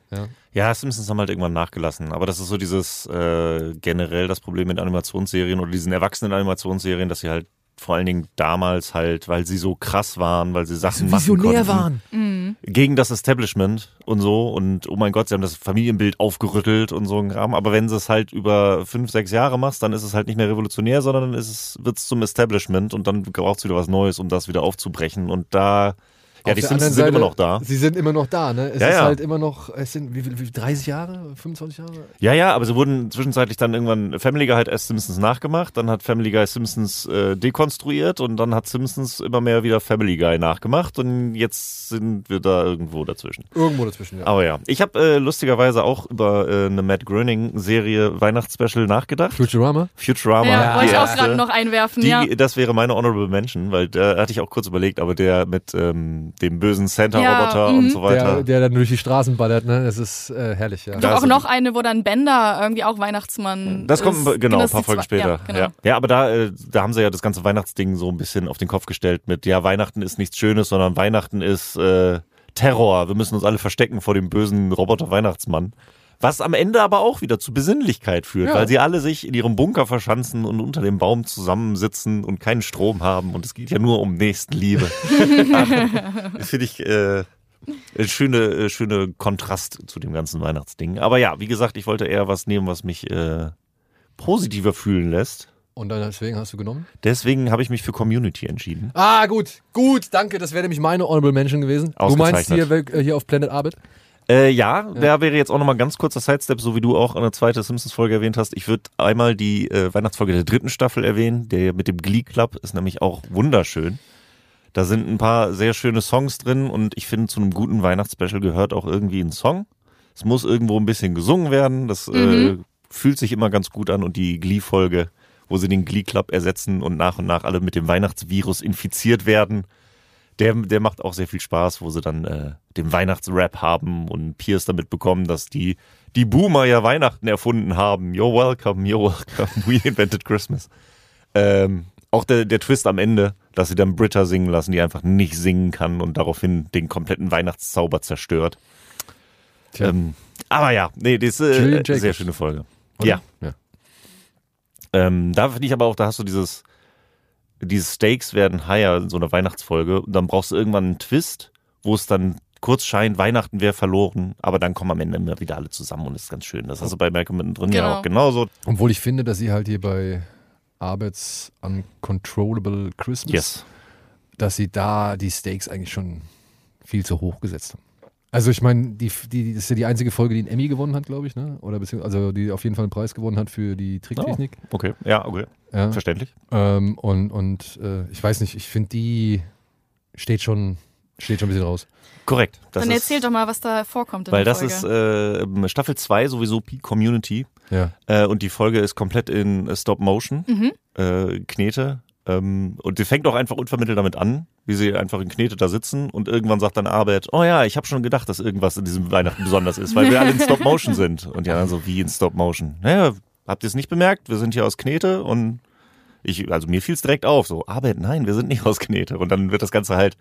Ja, Simpsons haben halt irgendwann nachgelassen. Aber das ist so dieses äh, generell das Problem mit Animationsserien oder diesen erwachsenen Animationsserien, dass sie halt vor allen Dingen damals halt, weil sie so krass waren, weil sie Sachen machen konnten, Mhm. gegen das Establishment und so und oh mein Gott, sie haben das Familienbild aufgerüttelt und so ein Kram. Aber wenn du es halt über fünf, sechs Jahre machst, dann ist es halt nicht mehr revolutionär, sondern dann ist es, wird es zum Establishment und dann braucht es wieder was Neues, um das wieder aufzubrechen. Und da, ja, Auf die Simpsons sind immer noch da. Sie sind immer noch da, ne? Es Ja, ist ja. halt immer noch, es sind wie, viel- wie, 30 Jahre, 25 Jahre? Ja, ja, aber sie wurden zwischenzeitlich dann irgendwann, Family Guy hat erst Simpsons nachgemacht, dann hat Family Guy Simpsons äh, dekonstruiert und dann hat Simpsons immer mehr wieder Family Guy nachgemacht und jetzt sind wir da irgendwo dazwischen. Irgendwo dazwischen, ja. Aber ja, ich habe äh, lustigerweise auch über äh, eine Matt Groening-Serie Weihnachtsspecial nachgedacht. Futurama? Futurama, Ja, wollte ich auch gerade noch einwerfen, Die, ja. Das wäre meine Honorable Mention, weil da hatte ich auch kurz überlegt, aber der mit ähm, dem bösen Santa-Roboter Ja, und mhm. so weiter. Der, der dann durch die Straßen ballert, ne? Das ist äh, herrlich, ja. Doch auch noch eine, wo dann Bender irgendwie auch Weihnachtsmann Das kommt ist. genau ein paar Folgen zwei- später. Ja, genau. ja. ja, aber da, äh, da haben sie ja das ganze Weihnachtsding so ein bisschen auf den Kopf gestellt mit, ja, Weihnachten ist nichts Schönes, sondern Weihnachten ist äh, Terror. Wir müssen uns alle verstecken vor dem bösen Roboter Weihnachtsmann. Was am Ende aber auch wieder zu Besinnlichkeit führt, Ja. weil sie alle sich in ihrem Bunker verschanzen und unter dem Baum zusammensitzen und keinen Strom haben. Und es geht ja nur um Nächstenliebe. Das finde ich äh, ein schöne, äh, schöne Kontrast zu dem ganzen Weihnachtsding. Aber ja, wie gesagt, ich wollte eher was nehmen, was mich äh, positiver fühlen lässt. Und dann deswegen hast du genommen? Deswegen habe ich mich für Community entschieden. Ah, gut, gut, danke. Das wäre nämlich meine Honorable Mention gewesen. Du meinst hier, äh, hier auf Planet Arbit? Äh, ja, da wäre jetzt auch nochmal ganz kurzer Sidestep, so wie du auch eine zweite Simpsons-Folge erwähnt hast. Ich würde einmal die äh, Weihnachtsfolge der dritten Staffel erwähnen. Der mit dem Glee Club ist nämlich auch wunderschön. Da sind ein paar sehr schöne Songs drin und ich finde, zu einem guten Weihnachtsspecial gehört auch irgendwie ein Song. Es muss irgendwo ein bisschen gesungen werden. Das äh, fühlt sich immer ganz gut an und die Glee-Folge, wo sie den Glee Club ersetzen und nach und nach alle mit dem Weihnachtsvirus infiziert werden. Der, der macht auch sehr viel Spaß, wo sie dann äh, den Weihnachtsrap haben und Pierce damit bekommen, dass die, die Boomer ja Weihnachten erfunden haben. You're welcome, you're welcome, we invented Christmas. Ähm, auch der, der Twist am Ende, dass sie dann Britta singen lassen, die einfach nicht singen kann und daraufhin den kompletten Weihnachtszauber zerstört. Tja. Ähm, aber ja, nee, das ist äh, eine sehr schöne Folge. Oder? Ja. ja. Ähm, da finde ich aber auch, da hast du dieses, diese Stakes werden higher in so einer Weihnachtsfolge und dann brauchst du irgendwann einen Twist, wo es dann kurz scheint, Weihnachten wäre verloren, aber dann kommen am Ende immer wieder alle zusammen und das ist ganz schön. Das hast du bei Malcolm mittendrin ja Genau. auch genauso. Obwohl ich finde, dass sie halt hier bei Abeds Uncontrollable Christmas, Yes. dass sie da die Stakes eigentlich schon viel zu hoch gesetzt haben. Also ich meine, die, die, das ist ja die einzige Folge, die einen Emmy gewonnen hat, glaube ich, ne? Oder beziehungsweise also die auf jeden Fall einen Preis gewonnen hat für die Tricktechnik. Okay, ja, okay. Ja. Verständlich. Ähm, und und äh, ich weiß nicht, ich finde die steht schon, steht schon ein bisschen raus. Korrekt. Das Dann ist, erzähl doch mal, was da vorkommt in Weil der das ist äh, Staffel 2 sowieso Peak Community Ja. äh, und die Folge ist komplett in Stop Motion, Mhm. äh, Knete. Ähm, und die fängt auch einfach unvermittelt damit an, wie sie einfach in Knete da sitzen und irgendwann sagt dann Arbeit, oh ja, ich habe schon gedacht, dass irgendwas in diesem Weihnachten besonders ist, weil wir alle in Stop Motion sind. Und die anderen so, wie in Stop Motion? Naja, habt ihr es nicht bemerkt? Wir sind hier aus Knete und ich, also mir fiel es direkt auf, so, Arbeit, nein, wir sind nicht aus Knete. Und dann wird das Ganze halt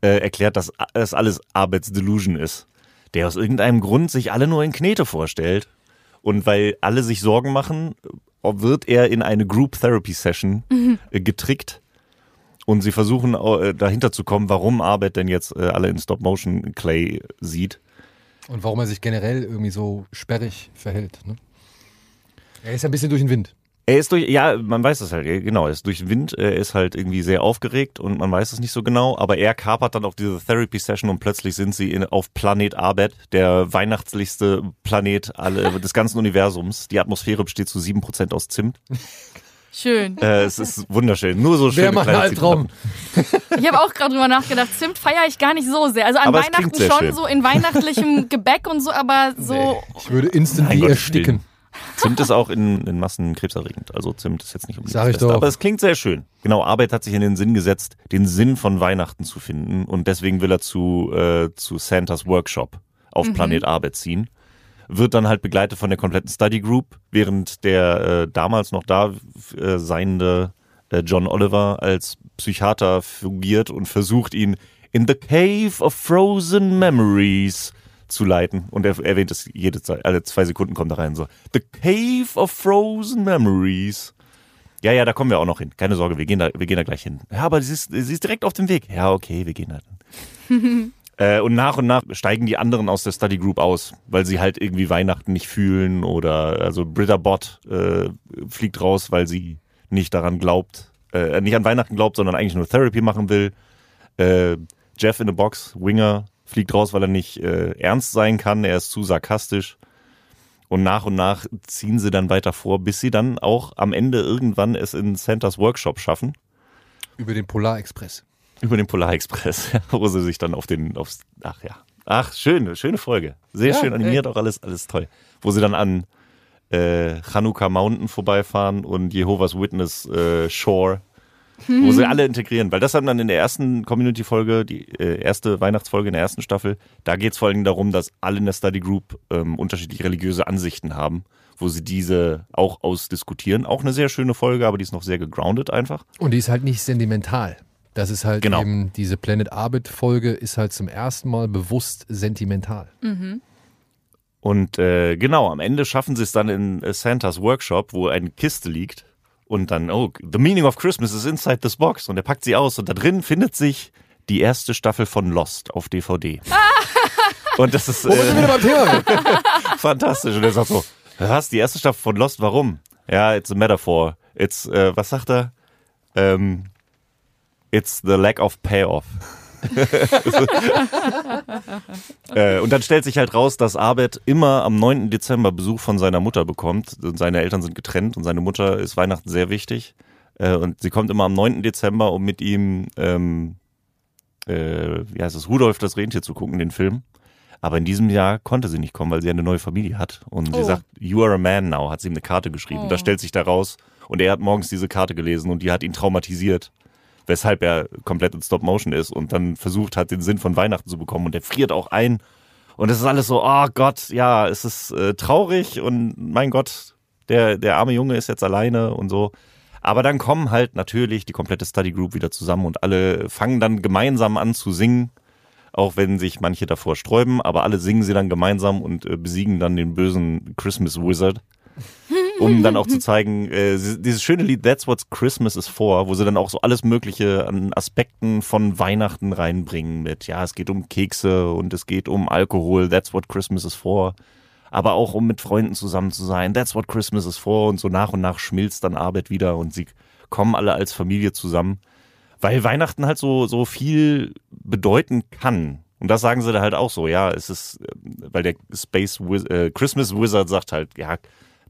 äh, erklärt, dass das alles Arbeitsdelusion ist. Der aus irgendeinem Grund sich alle nur in Knete vorstellt. Und weil alle sich Sorgen machen, wird er in eine Group Therapy Session äh, getrickt. Und sie versuchen äh, dahinter zu kommen, warum Arbeit denn jetzt äh, alle in Stop Motion Clay sieht. Und warum er sich generell irgendwie so sperrig verhält. Ne? Er ist ja ein bisschen durch den Wind. Er ist durch, ja, man weiß es halt, genau, er ist durch den Wind, er ist halt irgendwie sehr aufgeregt und man weiß es nicht so genau, aber er kapert dann auch diese Therapy Session und plötzlich sind sie in, auf Planet Arbet, der weihnachtlichste Planet alle, des ganzen Universums. Die Atmosphäre besteht zu 7% aus Zimt. Schön. Äh, es ist wunderschön, nur so schön. Wäre mal ein Albtraum. Ich habe auch gerade drüber nachgedacht. Zimt feiere ich gar nicht so sehr. Also an Aber Weihnachten schon schön. so in weihnachtlichem Gebäck und so, aber so. Ich würde instantly ersticken. Zimt ist auch in, in Massen krebserregend, also Zimt ist jetzt nicht unbedingt Sag das ich Beste, doch. aber es klingt sehr schön. Genau, Arbeit hat sich in den Sinn gesetzt, den Sinn von Weihnachten zu finden und deswegen will er zu, äh, zu Santas Workshop auf Planet Arbeit ziehen. Wird dann halt begleitet von der kompletten Study Group, während der äh, damals noch da äh, seiende äh, John Oliver als Psychiater fungiert und versucht ihn in the Cave of Frozen Memories zu leiten. Und er erwähnt es jede Zeit, alle zwei Sekunden kommt er rein so. The Cave of Frozen Memories. Ja, ja, da kommen wir auch noch hin. Keine Sorge, wir gehen da, wir gehen da gleich hin. Ja, aber sie ist, sie ist direkt auf dem Weg. Ja, okay, wir gehen da hin. äh, und nach und nach steigen die anderen aus der Study Group aus, weil sie halt irgendwie Weihnachten nicht fühlen oder also Britta Bott äh, fliegt raus, weil sie nicht daran glaubt, äh, nicht an Weihnachten glaubt, sondern eigentlich nur Therapy machen will. Äh, Jeff in a Box, Winger, fliegt raus, weil er nicht äh, ernst sein kann. Er ist zu sarkastisch. Und nach und nach ziehen sie dann weiter vor, bis sie dann auch am Ende irgendwann es in Santas Workshop schaffen. Über den Polarexpress. Über den Polarexpress, wo sie sich dann auf den, aufs, ach ja. Ach, schöne, schöne Folge. Sehr Ja, schön animiert, auch alles, alles toll. Wo sie dann an äh, Chanukka Mountain vorbeifahren und Jehovah's Witness äh, Shore, wo sie alle integrieren. Weil das haben dann in der ersten Community-Folge, die äh, erste Weihnachtsfolge in der ersten Staffel, da geht es vor allem darum, dass alle in der Study Group ähm, unterschiedliche religiöse Ansichten haben, wo sie diese auch ausdiskutieren. Auch eine sehr schöne Folge, aber die ist noch sehr gegroundet einfach. Und die ist halt nicht sentimental. Das ist halt Genau. eben, diese Planet Arbit Folge ist halt zum ersten Mal bewusst sentimental. Und äh, genau, am Ende schaffen sie es dann in äh, Santas Workshop, wo eine Kiste liegt. Und dann, oh, the meaning of Christmas is inside this box. Und er packt sie aus. Und da drin findet sich die erste Staffel von Lost auf DVD. Und das ist Wo wir äh, wieder beim Thema sind. fantastisch. Und er sagt so, was, die erste Staffel von Lost, warum? Ja, it's a metaphor. It's, äh, was sagt er? Ähm, it's the lack of payoff. äh, und dann stellt sich halt raus, dass Abed immer am 9. Dezember Besuch von seiner Mutter bekommt. Seine Eltern sind getrennt und seine Mutter ist Weihnachten sehr wichtig. Äh, und sie kommt immer am 9. Dezember, um mit ihm, ähm, äh, wie heißt es, Rudolf das Rentier zu gucken, den Film. Aber in diesem Jahr konnte sie nicht kommen, weil sie eine neue Familie hat. Und sie Oh. sagt, you are a man now, hat sie ihm eine Karte geschrieben. Oh. Das stellt sich da raus. Und er hat morgens diese Karte gelesen und die hat ihn traumatisiert. Weshalb er komplett in Stop Motion ist und dann versucht hat, den Sinn von Weihnachten zu bekommen. Und er friert auch ein. Und es ist alles so, oh Gott, ja, es ist äh, traurig und mein Gott, der, der arme Junge ist jetzt alleine und so. Aber dann kommen halt natürlich die komplette Study Group wieder zusammen und alle fangen dann gemeinsam an zu singen auch wenn sich manche davor sträuben, aber alle singen sie dann gemeinsam und äh, besiegen dann den bösen Christmas Wizard. Um dann auch zu zeigen, äh, dieses schöne Lied That's What Christmas is for, wo sie dann auch so alles Mögliche an Aspekten von Weihnachten reinbringen mit, ja, es geht um Kekse und es geht um Alkohol, That's What Christmas is for. aber auch um mit Freunden zusammen zu sein. That's what Christmas is for. Und so nach und nach schmilzt dann Arbeit wieder und sie kommen alle als Familie zusammen. Weil Weihnachten halt so, so viel bedeuten kann. Und das sagen sie da halt auch so, ja, es ist, äh, weil der Space Wiz äh, Christmas Wizard sagt halt, ja,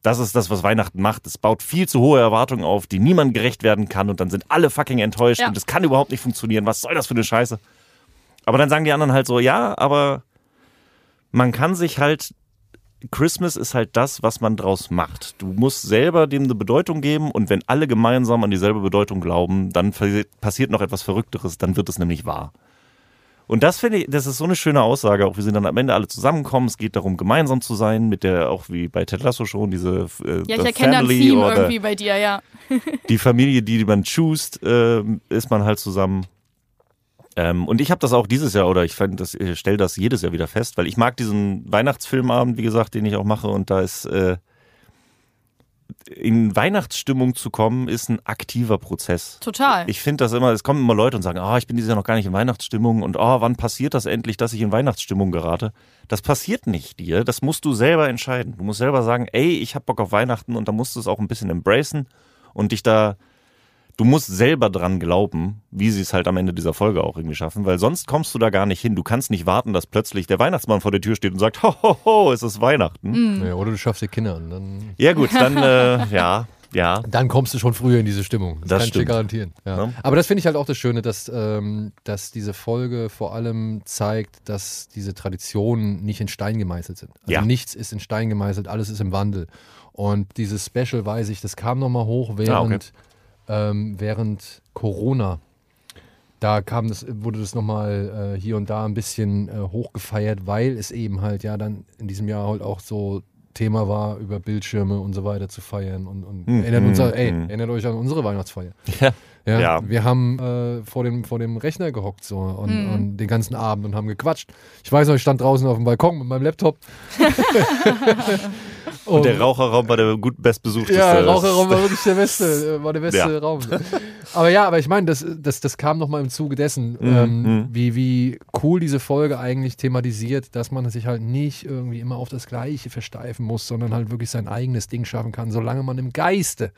das ist das, was Weihnachten macht. Es baut viel zu hohe Erwartungen auf, die niemand gerecht werden kann und dann sind alle fucking enttäuscht Ja. und es kann überhaupt nicht funktionieren. Was soll das für eine Scheiße? Aber dann sagen die anderen halt so, ja, aber man kann sich halt, Christmas ist halt das, was man draus macht. Du musst selber dem eine Bedeutung geben und wenn alle gemeinsam an dieselbe Bedeutung glauben, dann passi- passiert noch etwas Verrückteres, dann wird es nämlich wahr. Und das finde ich, das ist so eine schöne Aussage, auch wir sind dann am Ende alle zusammenkommen. Es geht darum, gemeinsam zu sein, mit der, auch wie bei Ted Lasso schon, diese äh, Ja, ich erkenne da ein family Theme or the- irgendwie bei dir, ja. die Familie, die man choose, äh, ist man halt zusammen. Ähm, und ich habe das auch dieses Jahr, oder ich das, ich stelle das jedes Jahr wieder fest, weil ich mag diesen Weihnachtsfilmabend, wie gesagt, den ich auch mache, und da ist äh, in Weihnachtsstimmung zu kommen, ist ein aktiver Prozess. Total. Ich finde das immer, es kommen immer Leute und sagen, ah, ich bin dieses Jahr noch gar nicht in Weihnachtsstimmung und oh, wann passiert das endlich, dass ich in Weihnachtsstimmung gerate? Das passiert nicht dir, das musst du selber entscheiden. Du musst selber sagen, ey, ich hab Bock auf Weihnachten und da musst du es auch ein bisschen embracen und dich da, du musst selber dran glauben, wie sie es halt am Ende dieser Folge auch irgendwie schaffen, weil sonst kommst du da gar nicht hin. Du kannst nicht warten, dass plötzlich der Weihnachtsmann vor der Tür steht und sagt, ho, ho, ho, es ist Weihnachten. Ja, oder du schaffst dir Kinder und dann, Ja gut, dann, äh, ja, ja. dann kommst du schon früher in diese Stimmung. Das kann ich dir stimmt. garantieren. Ja. Ja. Aber das finde ich halt auch das Schöne, dass, ähm, dass diese Folge vor allem zeigt, dass diese Traditionen nicht in Stein gemeißelt sind. Also Ja. nichts ist in Stein gemeißelt, alles ist im Wandel. Und dieses Special, weiß ich, das kam nochmal hoch während, Ah, okay. Ähm, während Corona. Da kam das, wurde das nochmal äh, hier und da ein bisschen äh, hochgefeiert, weil es eben halt ja dann in diesem Jahr halt auch so Thema war, über Bildschirme und so weiter zu feiern. Und, und Hm, erinnert, hm, unser, ey, hm. erinnert euch an unsere Weihnachtsfeier. Ja. Ja, Ja. Wir haben äh, vor, dem, vor dem Rechner gehockt so und, Mhm. und den ganzen Abend und haben gequatscht. Ich weiß noch, ich stand draußen auf dem Balkon mit meinem Laptop. Und der Raucherraum war der gut bestbesuchteste. Ja, der Raucherraum war wirklich der beste, äh, war der beste Ja. Raum. Aber ja, aber ich meine, das, das, das kam nochmal im Zuge dessen, Mhm, ähm, mhm. wie, wie cool diese Folge eigentlich thematisiert, dass man sich halt nicht irgendwie immer auf das Gleiche versteifen muss, sondern halt wirklich sein eigenes Ding schaffen kann, solange man im Geiste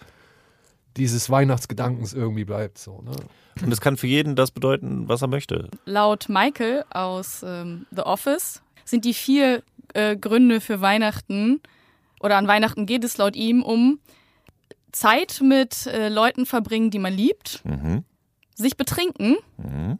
dieses Weihnachtsgedankens irgendwie bleibt. So, ne? Und es kann für jeden das bedeuten, was er möchte. Laut Michael aus ähm, The Office sind die vier äh, Gründe für Weihnachten oder an Weihnachten geht es laut ihm um Zeit mit äh, Leuten verbringen, die man liebt, Mhm. sich betrinken, Mhm.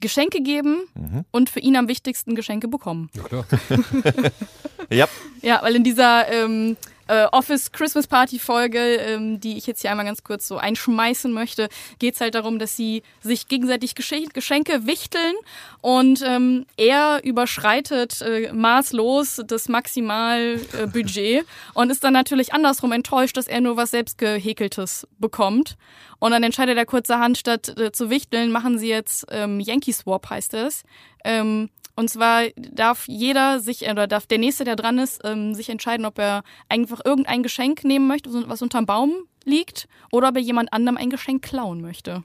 Geschenke geben Mhm. und für ihn am wichtigsten Geschenke bekommen. Ja, klar. Ja, Ja, weil in dieser ähm, äh, Office Christmas Party Folge, ähm, die ich jetzt hier einmal ganz kurz so einschmeißen möchte, geht's halt darum, dass sie sich gegenseitig Gesche Geschenke wichteln und ähm, er überschreitet äh, maßlos das Maximalbudget äh, und ist dann natürlich andersrum enttäuscht, dass er nur was selbstgehäkeltes bekommt. Und dann entscheidet er kurzerhand, statt äh, zu wichteln, machen sie jetzt ähm, Yankee Swap, heißt es. Ähm, und zwar darf jeder sich, oder darf der Nächste, der dran ist, ähm, sich entscheiden, ob er einfach irgendein Geschenk nehmen möchte, was unterm Baum liegt, oder ob er jemand anderem ein Geschenk klauen möchte.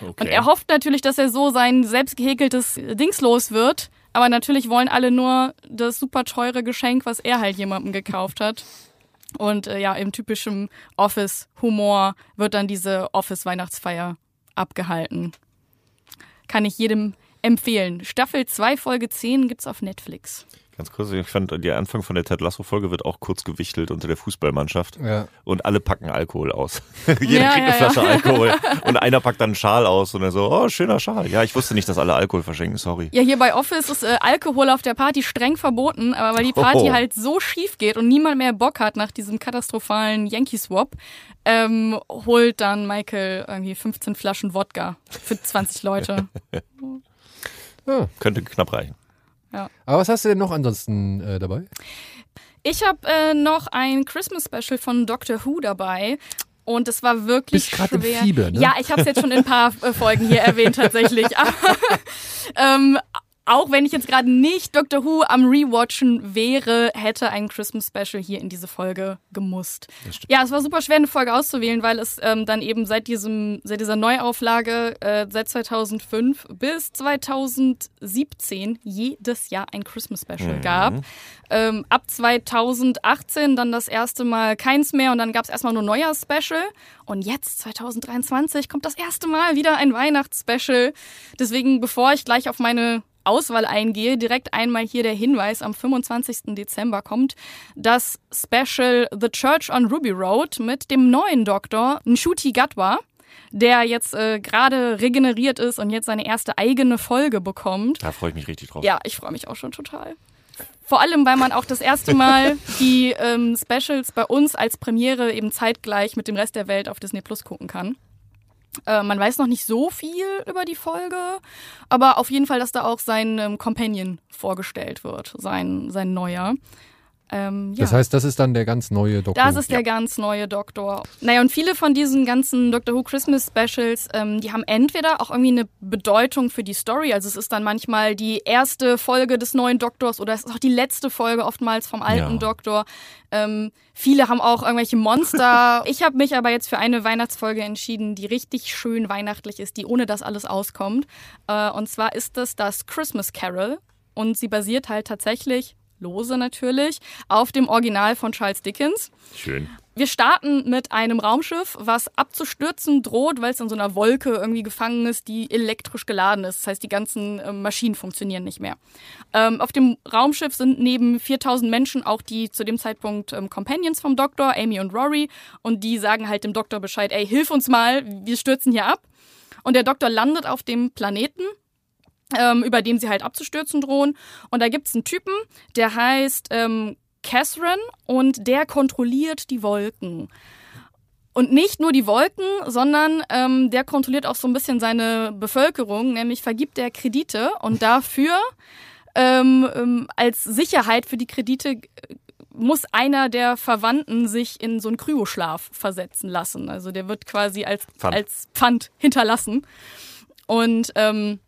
okay. Und er hofft natürlich, dass er so sein selbst gehäkeltes Dings los wird. Aber natürlich wollen alle nur das super teure Geschenk, was er halt jemandem gekauft hat. Und äh, ja, im typischen Office-Humor wird dann diese Office-Weihnachtsfeier abgehalten. Kann ich jedem empfehlen. Staffel 2, Folge 10 gibt's auf Netflix. Ganz kurz, ich fand, der Anfang von der Ted Lasso-Folge wird auch kurz gewichtelt unter der Fußballmannschaft. Ja. Und alle packen Alkohol aus. Jeder Ja, kriegt eine ja, Flasche Alkohol. Und einer packt dann einen Schal aus und er so, oh, schöner Schal. Ja, ich wusste nicht, dass alle Alkohol verschenken, sorry. Ja, hier bei Office ist äh, Alkohol auf der Party streng verboten, aber weil die Party Oh. halt so schief geht und niemand mehr Bock hat nach diesem katastrophalen Yankee-Swap, ähm, holt dann Michael irgendwie 15 Flaschen Wodka für 20 Leute. Ja. Könnte knapp reichen. Aber was hast du denn noch ansonsten äh, dabei? Ich habe äh, noch ein Christmas-Special von Doctor Who dabei. Und es war wirklich Bist grad im schwer. Fieber, ne? Ja, ich habe es jetzt schon in ein paar äh, Folgen hier erwähnt tatsächlich. Aber, ähm, auch wenn ich jetzt gerade nicht Doctor Who am Rewatchen wäre, hätte ein Christmas Special hier in diese Folge gemusst. Ja, es war super schwer, eine Folge auszuwählen, weil es ähm, dann eben seit diesem, seit dieser Neuauflage äh, seit 2005 bis 2017 jedes Jahr ein Christmas Special Mhm. gab. Ähm, ab 2018 dann das erste Mal keins mehr und dann gab es erstmal nur Neujahrs-Special. Und jetzt, 2023, kommt das erste Mal wieder ein Weihnachts-Special. Deswegen, bevor ich gleich auf meine Auswahl eingehe, direkt einmal hier der Hinweis, am 25. Dezember kommt das Special The Church on Ruby Road mit dem neuen Doktor Nshuti Gatwa, der jetzt äh, gerade regeneriert ist und jetzt seine erste eigene Folge bekommt. Da freue ich mich richtig drauf. Ja, ich freue mich auch schon total. Vor allem, weil man auch das erste Mal die ähm, Specials bei uns als Premiere eben zeitgleich mit dem Rest der Welt auf Disney Plus gucken kann. Äh, man weiß noch nicht so viel über die Folge, aber auf jeden Fall, dass da auch sein ähm, Companion vorgestellt wird, sein, sein neuer. Ähm, ja. Das heißt, das ist dann der ganz neue Doktor. Das ist der ganz neue Doktor. Naja, und viele von diesen ganzen Doctor Who Christmas Specials, ähm, die haben entweder auch irgendwie eine Bedeutung für die Story. Also es ist dann manchmal die erste Folge des neuen Doktors oder es ist auch die letzte Folge oftmals vom alten Ja. Doktor. Ähm, viele haben auch irgendwelche Monster. ich habe mich aber jetzt für eine Weihnachtsfolge entschieden, die richtig schön weihnachtlich ist, die ohne das alles auskommt. Äh, und zwar ist das das Christmas Carol. Und sie basiert halt tatsächlich lose natürlich, auf dem Original von Charles Dickens. Schön. Wir starten mit einem Raumschiff, was abzustürzen droht, weil es in so einer Wolke irgendwie gefangen ist, die elektrisch geladen ist. Das heißt, die ganzen ähm, Maschinen funktionieren nicht mehr. Ähm, auf dem Raumschiff sind neben 4000 Menschen auch die zu dem Zeitpunkt ähm, Companions vom Doktor, Amy und Rory. Und die sagen halt dem Doktor Bescheid, ey, hilf uns mal, wir stürzen hier ab. Und der Doktor landet auf dem Planeten ähm, über dem sie halt abzustürzen drohen. Und da gibt's einen Typen, der heißt ähm, Catherine und der kontrolliert die Wolken. Und nicht nur die Wolken, sondern ähm, der kontrolliert auch so ein bisschen seine Bevölkerung, nämlich vergibt er Kredite und dafür ähm, ähm, als Sicherheit für die Kredite äh, muss einer der Verwandten sich in so einen Kryoschlaf versetzen lassen. Also der wird quasi als Pfand. als Pfand hinterlassen. Und ähm,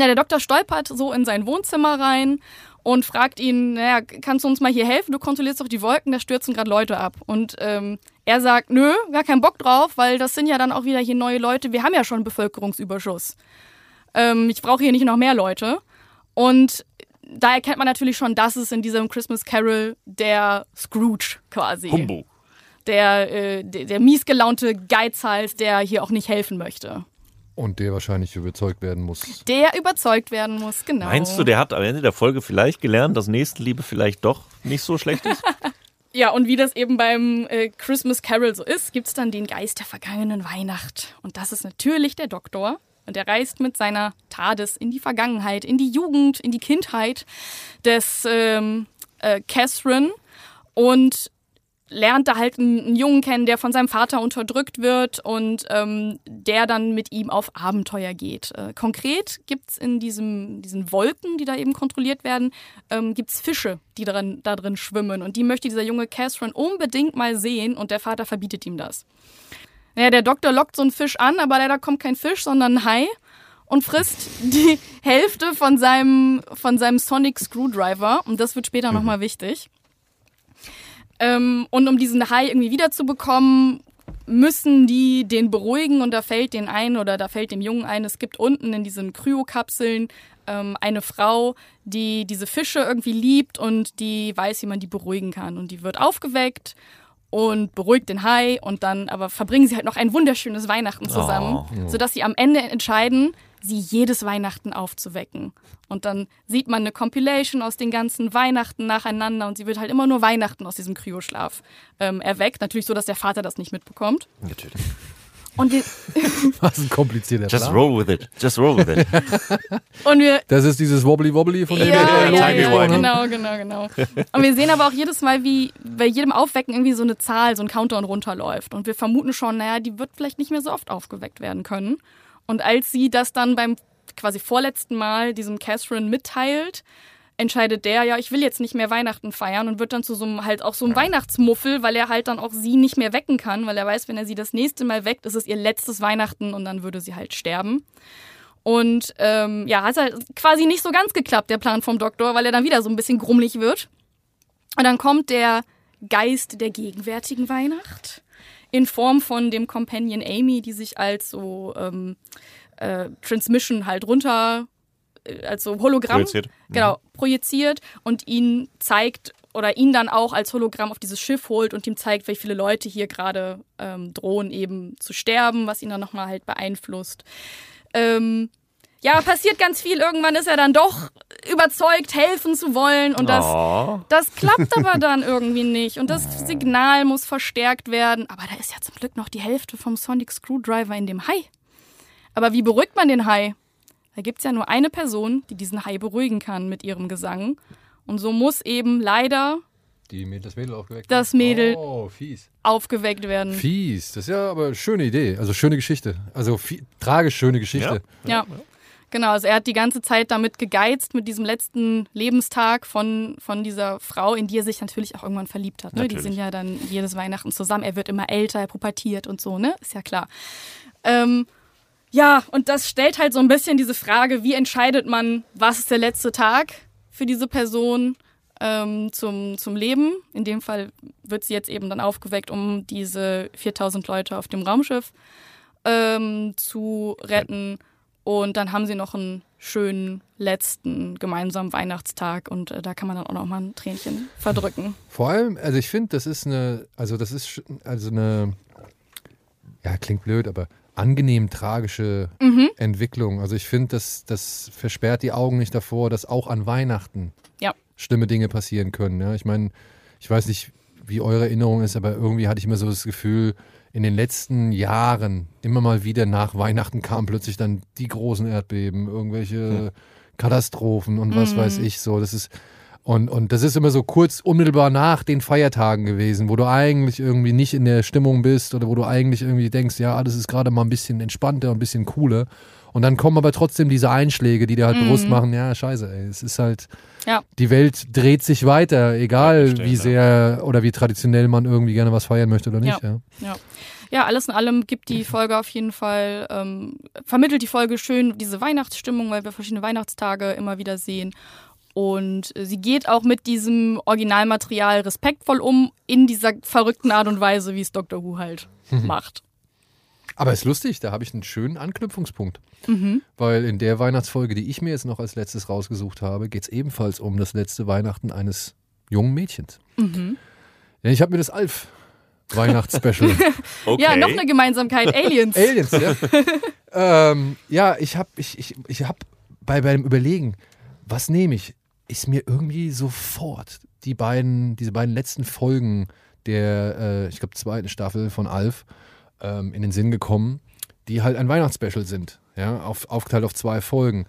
ja, der Doktor stolpert so in sein Wohnzimmer rein und fragt ihn, naja, kannst du uns mal hier helfen? Du kontrollierst doch die Wolken, da stürzen gerade Leute ab. Und ähm, er sagt, nö, gar keinen Bock drauf, weil das sind ja dann auch wieder hier neue Leute. Wir haben ja schon einen Bevölkerungsüberschuss. Ähm, ich brauche hier nicht noch mehr Leute. Und da erkennt man natürlich schon, dass es in diesem Christmas Carol der Scrooge quasi. Humbug. Der, äh, der, der miesgelaunte Geizhals, der hier auch nicht helfen möchte. Und der wahrscheinlich überzeugt werden muss. Der überzeugt werden muss, genau. Meinst du, der hat am Ende der Folge vielleicht gelernt, dass Nächstenliebe vielleicht doch nicht so schlecht ist? Ja, und wie das eben beim äh, Christmas Carol so ist, gibt's dann den Geist der vergangenen Weihnacht. Und das ist natürlich der Doktor. Und er reist mit seiner TARDIS in die Vergangenheit, in die Jugend, in die Kindheit des ähm, äh, Catherine und lernt da halt einen, einen Jungen kennen, der von seinem Vater unterdrückt wird und ähm, der dann mit ihm auf Abenteuer geht. Äh, konkret gibt's in diesem, diesen Wolken, die da eben kontrolliert werden, ähm, gibt's Fische, die darin, da drin schwimmen. Und die möchte dieser junge Catherine unbedingt mal sehen und der Vater verbietet ihm das. Naja, der Doktor lockt so einen Fisch an, aber leider kommt kein Fisch, sondern ein Hai und frisst die Hälfte von seinem, von seinem Sonic Screwdriver. Und das wird später nochmal wichtig. Ähm, und um diesen Hai irgendwie wiederzubekommen, müssen die den beruhigen und da fällt den ein oder da fällt dem Jungen ein, es gibt unten in diesen Kryokapseln ähm, eine Frau, die diese Fische irgendwie liebt und die weiß, wie man die beruhigen kann. Und die wird aufgeweckt und beruhigt den Hai und dann aber verbringen sie halt noch ein wunderschönes Weihnachten zusammen, sodass sie am Ende entscheiden, sie jedes Weihnachten aufzuwecken. Und dann sieht man eine Compilation aus den ganzen Weihnachten nacheinander und sie wird halt immer nur Weihnachten aus diesem Kryoschlaf ähm, erweckt. Natürlich so, dass der Vater das nicht mitbekommt. Natürlich. Und wir, Was ein komplizierter Just Plan. roll with it. Just roll with it. und wir Das ist dieses Wobbly Wobbly von dem ja, wir ja, ja, genau, genau, genau. Und wir sehen aber auch jedes Mal, wie bei jedem Aufwecken irgendwie so eine Zahl, so ein Countdown runterläuft. Und wir vermuten schon, naja, die wird vielleicht nicht mehr so oft aufgeweckt werden können. Und als sie das dann beim quasi vorletzten Mal diesem Catherine mitteilt, entscheidet der, ja, ich will jetzt nicht mehr Weihnachten feiern und wird dann zu so einem halt auch so einem Weihnachtsmuffel, weil er halt dann auch sie nicht mehr wecken kann, weil er weiß, wenn er sie das nächste Mal weckt, ist es ihr letztes Weihnachten und dann würde sie halt sterben. Und ähm, ja, hat halt quasi nicht so ganz geklappt, der Plan vom Doktor, weil er dann wieder so ein bisschen grummelig wird. Und dann kommt der Geist der gegenwärtigen Weihnacht in Form von dem Companion Amy, die sich als so ähm, äh, Transmission halt runter, äh, als so Hologramm, Projiziert. genau, projiziert und ihn zeigt oder ihn dann auch als Hologramm auf dieses Schiff holt und ihm zeigt, wie viele Leute hier gerade ähm, drohen eben zu sterben, was ihn dann nochmal halt beeinflusst. Ähm, ja, passiert ganz viel. Irgendwann ist er dann doch überzeugt, helfen zu wollen. Und das, Oh. das klappt aber dann irgendwie nicht. Und das Signal muss verstärkt werden. Aber da ist ja zum Glück noch die Hälfte vom Sonic Screwdriver in dem Hai. Aber wie beruhigt man den Hai? Da gibt's ja nur eine Person, die diesen Hai beruhigen kann mit ihrem Gesang. Und so muss eben leider Die, Mäd- das Mädel aufgeweckt. Das Mädel- Oh, fies. aufgeweckt werden. Fies. Das ist ja aber eine schöne Idee. Also schöne Geschichte. Also tragisch schöne Geschichte. Ja. Genau, also er hat die ganze Zeit damit gegeizt, mit diesem letzten Lebenstag von, von dieser Frau, in die er sich natürlich auch irgendwann verliebt hat. Ne? Die sind ja dann jedes Weihnachten zusammen. Er wird immer älter, er pubertiert und so, ne? Ist ja klar. Ähm, ja, und das stellt halt so ein bisschen diese Frage, wie entscheidet man, was ist der letzte Tag für diese Person ähm, zum, zum Leben? In dem Fall wird sie jetzt eben dann aufgeweckt, um diese 4000 Leute auf dem Raumschiff ähm, zu retten. Und dann haben sie noch einen schönen letzten gemeinsamen Weihnachtstag und äh, da kann man dann auch noch mal ein Tränchen verdrücken. Vor allem, also ich finde, das ist eine, also das ist also eine, ja, klingt blöd, aber angenehm tragische Mhm. Entwicklung. Also ich finde, das, das versperrt die Augen nicht davor, dass auch an Weihnachten Ja. schlimme Dinge passieren können. Ja? Ich meine, ich weiß nicht, wie eure Erinnerung ist, aber irgendwie hatte ich immer so das Gefühl, in den letzten Jahren immer mal wieder nach Weihnachten kamen plötzlich dann die großen Erdbeben, irgendwelche Katastrophen und was weiß ich so. Das ist und, und das ist immer so kurz unmittelbar nach den Feiertagen gewesen, wo du eigentlich irgendwie nicht in der Stimmung bist oder wo du eigentlich irgendwie denkst, ja, alles ist gerade mal ein bisschen entspannter, ein bisschen cooler. Und dann kommen aber trotzdem diese Einschläge, die dir halt bewusst machen, ja, scheiße, ey, es ist halt, Ja. die Welt dreht sich weiter, egal Weiterstellen, wie ja. sehr oder wie traditionell man irgendwie gerne was feiern möchte oder nicht. Ja. Ja. Ja, alles in allem gibt die Folge auf jeden Fall, ähm, vermittelt die Folge schön diese Weihnachtsstimmung, weil wir verschiedene Weihnachtstage immer wieder sehen. Und sie geht auch mit diesem Originalmaterial respektvoll um, in dieser verrückten Art und Weise, wie es Doctor Who halt macht. Aber ist lustig, da habe ich einen schönen Anknüpfungspunkt. Mhm. Weil in der Weihnachtsfolge, die ich mir jetzt noch als letztes rausgesucht habe, geht es ebenfalls um das letzte Weihnachten eines jungen Mädchens. Mhm. Ich habe mir das Alf Weihnachtsspecial. Okay. Ja, noch eine Gemeinsamkeit, Aliens. Aliens, ja. ähm, ja, ich habe ich, ich, ich hab bei beim Überlegen, was nehme ich, ist mir irgendwie sofort die beiden, diese beiden letzten Folgen der, äh, ich glaube, zweiten Staffel von Alf ähm, in den Sinn gekommen, die halt ein Weihnachtsspecial sind, ja, auf, aufgeteilt auf zwei Folgen.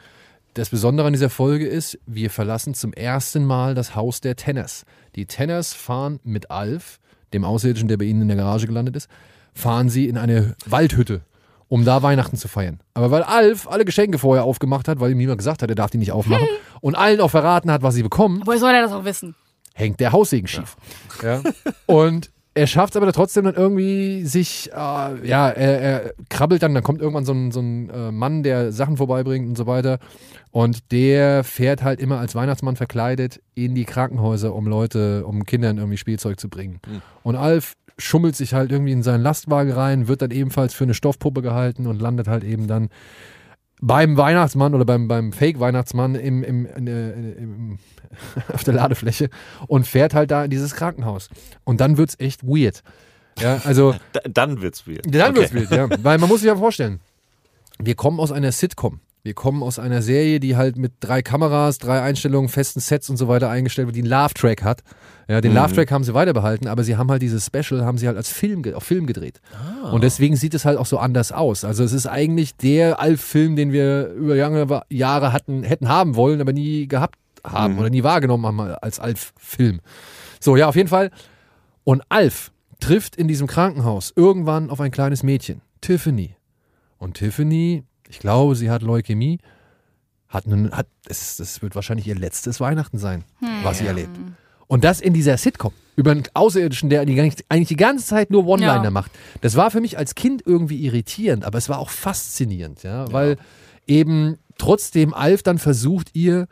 Das Besondere an dieser Folge ist, wir verlassen zum ersten Mal das Haus der Tenners. Die Tenners fahren mit Alf, dem Außerirdischen, der bei ihnen in der Garage gelandet ist, fahren sie in eine Waldhütte, um da Weihnachten zu feiern. Aber weil Alf alle Geschenke vorher aufgemacht hat, weil ihm niemand gesagt hat, er darf die nicht aufmachen, und allen auch verraten hat, was sie bekommen, Woher soll er das auch wissen? hängt der Haussegen schief. Ja. Und er schafft es aber trotzdem dann irgendwie sich, äh, ja, er, er krabbelt dann, dann kommt irgendwann so ein, so ein äh, Mann, der Sachen vorbeibringt und so weiter. Und der fährt halt immer als Weihnachtsmann verkleidet in die Krankenhäuser, um Leute, um Kindern irgendwie Spielzeug zu bringen. Und Alf schummelt sich halt irgendwie in seinen Lastwagen rein, wird dann ebenfalls für eine Stoffpuppe gehalten und landet halt eben dann beim Weihnachtsmann oder beim, beim Fake-Weihnachtsmann im, im, in, äh, im, auf der Ladefläche und fährt halt da in dieses Krankenhaus. Und dann wird's echt weird. Ja, also Da, dann wird's weird. dann okay. wird's wild, ja. Weil man muss sich ja vorstellen, wir kommen aus einer Sitcom. Wir kommen aus einer Serie, die halt mit drei Kameras, drei Einstellungen, festen Sets und so weiter eingestellt wird, die einen Love-Track hat. Ja, den Mhm. Love-Track haben sie weiter behalten, aber sie haben halt dieses Special, haben sie halt als Film, auf Film gedreht. Ah. Und deswegen sieht es halt auch so anders aus. Also es ist eigentlich der Alf-Film, den wir über lange Jahre hatten, hätten haben wollen, aber nie gehabt haben Mhm. oder nie wahrgenommen haben als Alf-Film. So, ja, auf jeden Fall. Und Alf trifft in diesem Krankenhaus irgendwann auf ein kleines Mädchen, Tiffany. Und Tiffany, ich glaube, sie hat Leukämie, hat nun, hat, es, das wird wahrscheinlich ihr letztes Weihnachten sein, was sie erlebt. Und das in dieser Sitcom über einen Außerirdischen, der die, eigentlich die ganze Zeit nur One-Liner Ja. macht. Das war für mich als Kind irgendwie irritierend, aber es war auch faszinierend, ja, weil eben trotzdem Alf dann versucht, ihr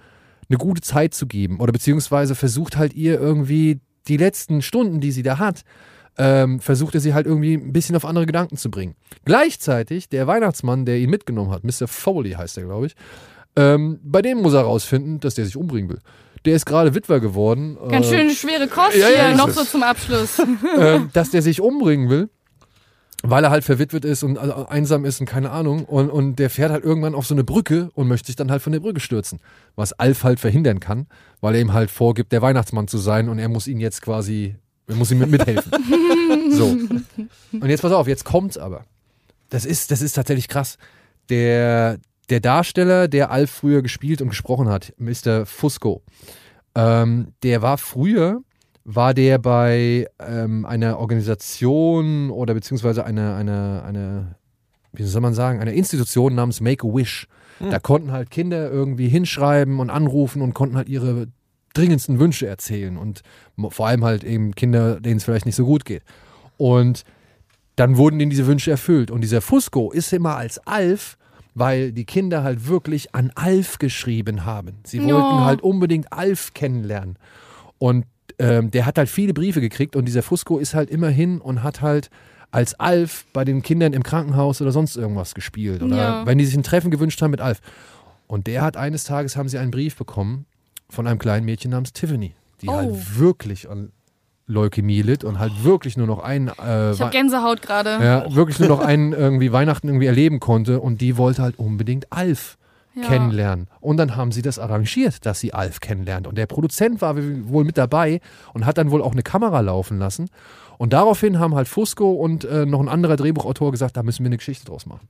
eine gute Zeit zu geben oder beziehungsweise versucht halt ihr irgendwie die letzten Stunden, die sie da hat, ähm, versucht er sie halt irgendwie ein bisschen auf andere Gedanken zu bringen. Gleichzeitig der Weihnachtsmann, der ihn mitgenommen hat, Mr. Foley heißt er, glaube ich, ähm, bei dem muss er rausfinden, dass der sich umbringen will. Der ist gerade Witwer geworden. Ganz äh, schön schwere Kost ja, ja, hier, noch es. so zum Abschluss. äh, dass der sich umbringen will, weil er halt verwitwet ist und also einsam ist und keine Ahnung. Und, und der fährt halt irgendwann auf so eine Brücke und möchte sich dann halt von der Brücke stürzen. Was Alf halt verhindern kann, weil er ihm halt vorgibt, der Weihnachtsmann zu sein und er muss ihn jetzt quasi, er muss ihm mit mithelfen. so. Und jetzt pass auf, jetzt kommt's aber. Das ist, das ist tatsächlich krass. Der, der Darsteller, der Alf früher gespielt und gesprochen hat, Mr. Fusco, ähm, der war früher, war der bei ähm, einer Organisation oder beziehungsweise einer, einer, einer, wie soll man sagen, einer Institution namens Make-A-Wish. Da konnten halt Kinder irgendwie hinschreiben und anrufen und konnten halt ihre dringendsten Wünsche erzählen und vor allem halt eben Kinder, denen es vielleicht nicht so gut geht. Und dann wurden ihnen diese Wünsche erfüllt. Und dieser Fusco ist immer als Alf, weil die Kinder halt wirklich an Alf geschrieben haben. Sie wollten halt unbedingt Alf kennenlernen. Und ähm, der hat halt viele Briefe gekriegt und dieser Fusco ist halt immer hin und hat halt als Alf bei den Kindern im Krankenhaus oder sonst irgendwas gespielt. Oder Ja. wenn die sich ein Treffen gewünscht haben mit Alf. Und der hat eines Tages haben sie einen Brief bekommen von einem kleinen Mädchen namens Tiffany, die Oh. halt wirklich an Leukämie litt und halt wirklich nur noch einen äh, Ich habe Wei- Gänsehaut gerade. ja, wirklich nur noch einen irgendwie Weihnachten irgendwie erleben konnte und die wollte halt unbedingt Alf Ja. kennenlernen. Und dann haben sie das arrangiert, dass sie Alf kennenlernt. Und der Produzent war wohl mit dabei und hat dann wohl auch eine Kamera laufen lassen. Und daraufhin haben halt Fusco und äh, noch ein anderer Drehbuchautor gesagt, da müssen wir eine Geschichte draus machen.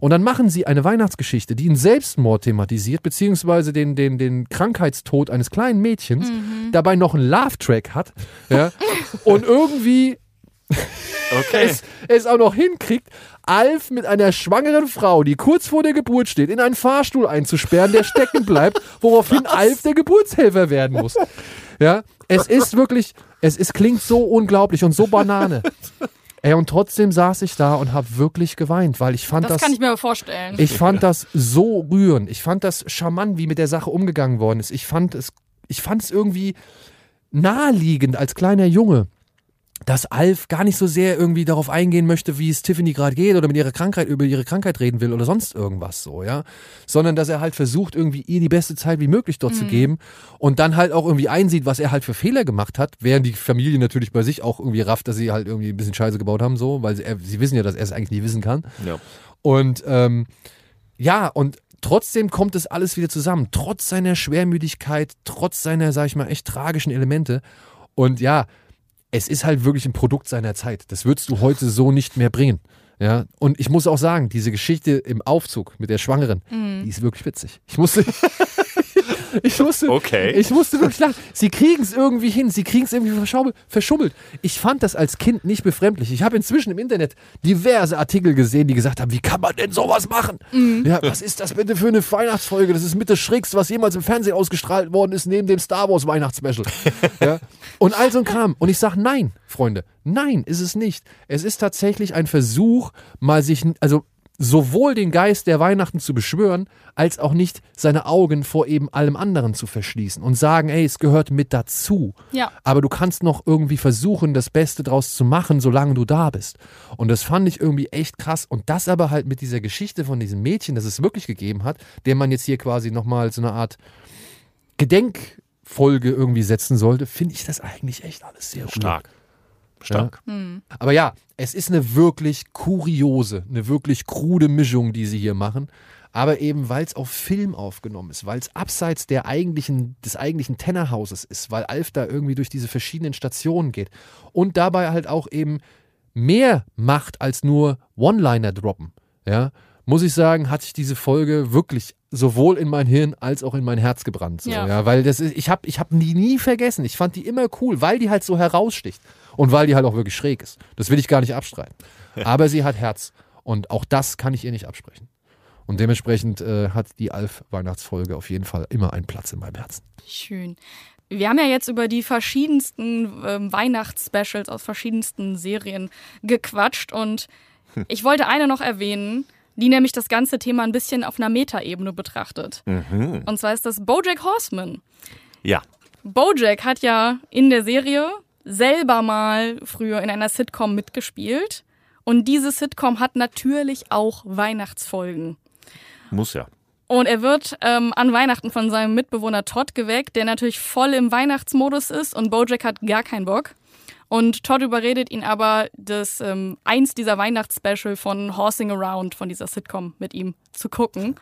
Und dann machen sie eine Weihnachtsgeschichte, die einen Selbstmord thematisiert, beziehungsweise den, den, den Krankheitstod eines kleinen Mädchens, dabei noch einen Love-Track hat. Ja, und irgendwie Okay. es, es auch noch hinkriegt, Alf mit einer schwangeren Frau, die kurz vor der Geburt steht, in einen Fahrstuhl einzusperren, der stecken bleibt, woraufhin Alf der Geburtshelfer werden muss. Ja, es ist wirklich, es ist, klingt so unglaublich und so Banane. Ey, und trotzdem saß ich da und habe wirklich geweint, weil ich fand Das das, kann ich mir aber vorstellen. ich fand das so rührend. Ich fand das charmant, wie mit der Sache umgegangen worden ist. Ich fand es, ich fand es irgendwie naheliegend als kleiner Junge, dass Alf gar nicht so sehr irgendwie darauf eingehen möchte, wie es Tiffany gerade geht oder mit ihrer Krankheit über ihre Krankheit reden will oder sonst irgendwas so, ja, sondern dass er halt versucht irgendwie ihr die beste Zeit wie möglich dort zu geben und dann halt auch irgendwie einsieht, was er halt für Fehler gemacht hat, während die Familie natürlich bei sich auch irgendwie rafft, dass sie halt irgendwie ein bisschen Scheiße gebaut haben so, weil sie, er, sie wissen ja, dass er es eigentlich nicht wissen kann. Ja. Und ähm, ja, und trotzdem kommt es alles wieder zusammen. Trotz seiner Schwermüdigkeit, trotz seiner, sag ich mal, echt tragischen Elemente. Und ja, es ist halt wirklich ein Produkt seiner Zeit. Das würdest du heute so nicht mehr bringen. Ja, und ich muss auch sagen, diese Geschichte im Aufzug mit der Schwangeren, die ist wirklich witzig. Ich musste, ich musste, Okay. ich musste wirklich lachen. Sie kriegen es irgendwie hin, sie kriegen es irgendwie verschummelt. Ich fand das als Kind nicht befremdlich. Ich habe inzwischen im Internet diverse Artikel gesehen, die gesagt haben, wie kann man denn sowas machen? Ja, was ist das bitte für eine Weihnachtsfolge? Das ist mit das Schrägste, was jemals im Fernsehen ausgestrahlt worden ist, neben dem Star Wars Weihnachtsspecial. ja. Und all so ein Kram. Und ich sage, nein, Freunde, nein, ist es nicht. Es ist tatsächlich ein Versuch, mal sich, also sowohl den Geist der Weihnachten zu beschwören, als auch nicht seine Augen vor eben allem anderen zu verschließen und sagen, ey, es gehört mit dazu. Ja. Aber du kannst noch irgendwie versuchen, das Beste draus zu machen, solange du da bist. Und das fand ich irgendwie echt krass. Und das aber halt mit dieser Geschichte von diesem Mädchen, das es wirklich gegeben hat, der man jetzt hier quasi nochmal so eine Art Gedenkfolge irgendwie setzen sollte, finde ich das eigentlich echt alles sehr rührend. Stark. Stark. Aber ja, es ist eine wirklich kuriose, eine wirklich krude Mischung, die sie hier machen. Aber eben, weil es auf Film aufgenommen ist, weil es abseits der eigentlichen, des eigentlichen Tennerhauses ist, weil Alf da irgendwie durch diese verschiedenen Stationen geht und dabei halt auch eben mehr macht als nur One-Liner droppen, ja, muss ich sagen, hat sich diese Folge wirklich sowohl in mein Hirn als auch in mein Herz gebrannt. So, ja. Ja. weil das ist, ich habe ich hab die nie vergessen. Ich fand die immer cool, weil die halt so heraussticht und weil die halt auch wirklich schräg ist. Das will ich gar nicht abstreiten. Aber sie hat Herz und auch das kann ich ihr nicht absprechen. Und dementsprechend äh, hat die Alf-Weihnachtsfolge auf jeden Fall immer einen Platz in meinem Herzen. Schön. Wir haben ja jetzt über die verschiedensten ähm, Weihnachtsspecials aus verschiedensten Serien gequatscht und ich wollte eine noch erwähnen. Die nämlich das ganze Thema ein bisschen auf einer Metaebene betrachtet. Mhm. Und zwar ist das Bojack Horseman. Ja. Bojack hat ja in der Serie selber mal früher in einer Sitcom mitgespielt. Und diese Sitcom hat natürlich auch Weihnachtsfolgen. Muss ja. Und er wird ähm, an Weihnachten von seinem Mitbewohner Todd geweckt, der natürlich voll im Weihnachtsmodus ist und Bojack hat gar keinen Bock. Und Todd überredet ihn aber, das ähm, eins dieser Weihnachtsspecial von Horsing Around, von dieser Sitcom mit ihm zu gucken.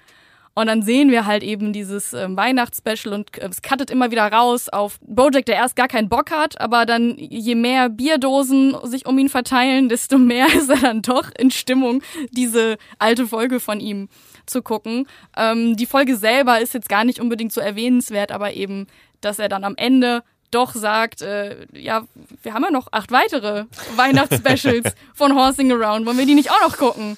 Und dann sehen wir halt eben dieses ähm, Weihnachtsspecial und äh, es cuttet immer wieder raus auf Bojack, der erst gar keinen Bock hat, aber dann je mehr Bierdosen sich um ihn verteilen, desto mehr ist er dann doch in Stimmung, diese alte Folge von ihm zu gucken. Ähm, die Folge selber ist jetzt gar nicht unbedingt so erwähnenswert, aber eben, dass er dann am Ende doch sagt, äh, ja, wir haben ja noch acht weitere Weihnachtsspecials von Horsing Around, wollen wir die nicht auch noch gucken?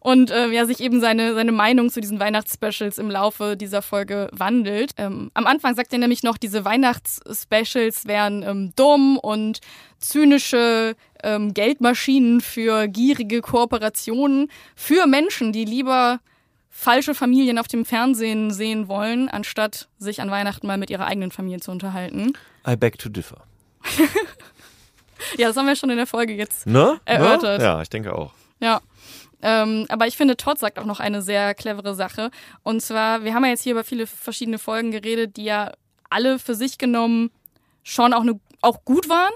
Und äh, ja, sich eben seine, seine Meinung zu diesen Weihnachtsspecials im Laufe dieser Folge wandelt. Ähm, am Anfang sagt er nämlich noch, diese Weihnachtsspecials wären ähm, dumm und zynische ähm, Geldmaschinen für gierige Kooperationen für Menschen, die lieber falsche Familien auf dem Fernsehen sehen wollen, anstatt sich an Weihnachten mal mit ihrer eigenen Familie zu unterhalten. I beg to differ. Ja, das haben wir schon in der Folge jetzt Ne? Erörtert. Ne? Ja, ich denke auch. Ja. Ähm, aber ich finde, Todd sagt auch noch eine sehr clevere Sache. Und zwar, wir haben ja jetzt hier über viele verschiedene Folgen geredet, die ja alle für sich genommen schon auch, eine, auch gut waren,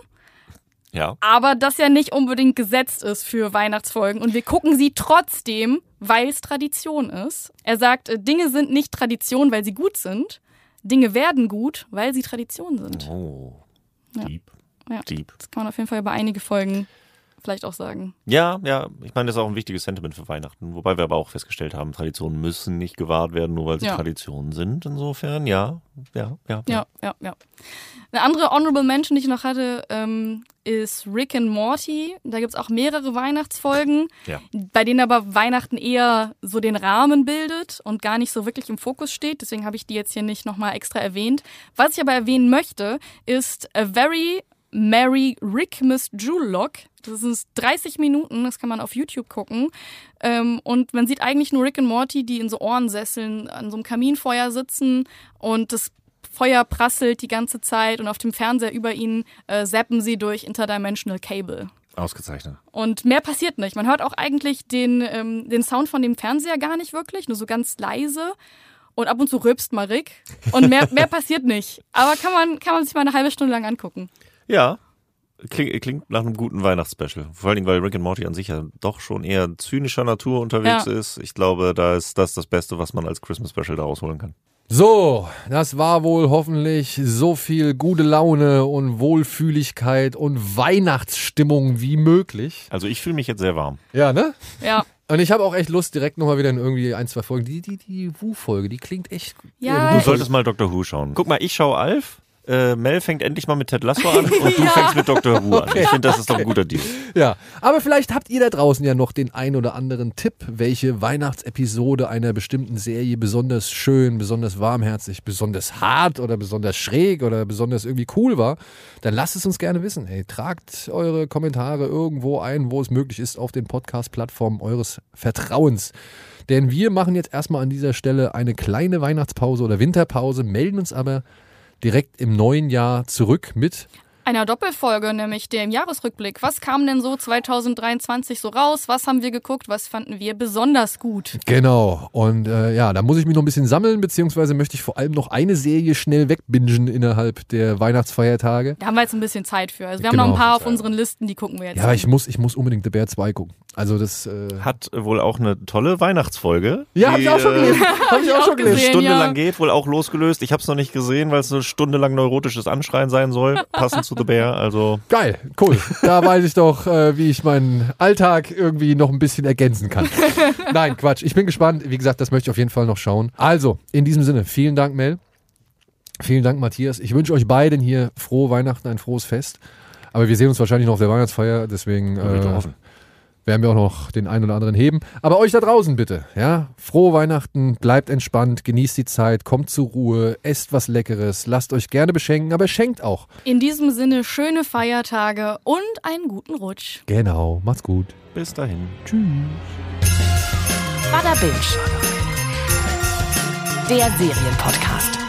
Ja. aber das ja nicht unbedingt gesetzt ist für Weihnachtsfolgen. Und wir gucken sie trotzdem, weil es Tradition ist. Er sagt, äh, Dinge sind nicht Tradition, weil sie gut sind. Dinge werden gut, weil sie Tradition sind. Oh. Ja. Deep. Ja. Deep. Das kann man auf jeden Fall über einige Folgen vielleicht auch sagen. Ja, ja, ich meine, das ist auch ein wichtiges Sentiment für Weihnachten. Wobei wir aber auch festgestellt haben, Traditionen müssen nicht gewahrt werden, nur weil sie Ja. Traditionen sind. Insofern, ja, ja, ja. Ja, ja, ja. Eine andere Honorable Mention, die ich noch hatte, ähm, ist Rick and Morty. Da gibt's auch mehrere Weihnachtsfolgen, Ja. bei denen aber Weihnachten eher so den Rahmen bildet und gar nicht so wirklich im Fokus steht. Deswegen habe ich die jetzt hier nicht nochmal extra erwähnt. Was ich aber erwähnen möchte, ist A Very Merry Rick Miss Lock. Das sind 30 Minuten, das kann man auf YouTube gucken. Ähm, und man sieht eigentlich nur Rick und Morty, die in so Ohrensesseln an so einem Kaminfeuer sitzen und das Feuer prasselt die ganze Zeit und auf dem Fernseher über ihnen äh, zappen sie durch Interdimensional Cable. Ausgezeichnet. Und mehr passiert nicht. Man hört auch eigentlich den, ähm, den Sound von dem Fernseher gar nicht wirklich, nur so ganz leise. Und ab und zu rülpst mal Rick. Und mehr, mehr passiert nicht. Aber kann man, kann man sich mal eine halbe Stunde lang angucken. Ja. Klingt, klingt nach einem guten Weihnachtsspecial. Vor allen Dingen, weil Rick and Morty an sich ja doch schon eher zynischer Natur unterwegs Ja. ist. Ich glaube, da ist das das Beste, was man als Christmas Special da rausholen kann. So, das war wohl hoffentlich so viel gute Laune und Wohlfühligkeit und Weihnachtsstimmung wie möglich. Also ich fühle mich jetzt sehr warm. Ja, ne? Ja. Und ich habe auch echt Lust, direkt nochmal wieder in irgendwie ein, zwei Folgen. Die, die, die Wu-Folge, die klingt echt. Ja, Du solltest mal Doctor Who schauen. Guck mal, ich schaue Alf. Äh, Mel fängt endlich mal mit Ted Lasso an und du Ja. fängst mit Doctor Who an. Ich finde, das ist doch ein guter Deal. Ja, aber vielleicht habt ihr da draußen ja noch den ein oder anderen Tipp, welche Weihnachtsepisode einer bestimmten Serie besonders schön, besonders warmherzig, besonders hart oder besonders schräg oder besonders irgendwie cool war. Dann lasst es uns gerne wissen. Hey, tragt eure Kommentare irgendwo ein, wo es möglich ist, auf den Podcast-Plattformen eures Vertrauens. Denn wir machen jetzt erstmal an dieser Stelle eine kleine Weihnachtspause oder Winterpause, melden uns aber direkt im neuen Jahr zurück mit einer Doppelfolge, nämlich dem Jahresrückblick. Was kam denn so 2023 so raus? Was haben wir geguckt? Was fanden wir besonders gut? Genau. Und äh, ja, da muss ich mich noch ein bisschen sammeln, beziehungsweise möchte ich vor allem noch eine Serie schnell wegbingen innerhalb der Weihnachtsfeiertage. Da haben wir jetzt ein bisschen Zeit für. Also wir haben noch Genau. ein paar auf unseren Listen, die gucken wir jetzt. Ja, aber an. ich muss, ich muss unbedingt The Bear 2 gucken. Also das. Äh, Hat wohl auch eine tolle Weihnachtsfolge. ja, hab die, ich auch schon äh, gelesen. Hab ich auch schon gelesen. gesehen. Stunde ja. lang geht, wohl auch losgelöst. Ich habe es noch nicht gesehen, weil es eine Stunde lang neurotisches Anschreien sein soll, passend zu The Bear. Also Geil, cool. Da weiß ich doch, äh, wie ich meinen Alltag irgendwie noch ein bisschen ergänzen kann. Nein, Quatsch. Ich bin gespannt. Wie gesagt, das möchte ich auf jeden Fall noch schauen. Also, in diesem Sinne, vielen Dank, Mel. Vielen Dank, Matthias. Ich wünsche euch beiden hier frohe Weihnachten, ein frohes Fest. Aber wir sehen uns wahrscheinlich noch auf der Weihnachtsfeier, deswegen Würde ich doch äh. Werden wir auch noch den einen oder anderen heben. Aber euch da draußen bitte, ja, frohe Weihnachten, bleibt entspannt, genießt die Zeit, kommt zur Ruhe, esst was Leckeres, lasst euch gerne beschenken, aber schenkt auch. In diesem Sinne schöne Feiertage und einen guten Rutsch. Genau, macht's gut. bis dahin. Tschüss. Bada Binge. Der Serienpodcast.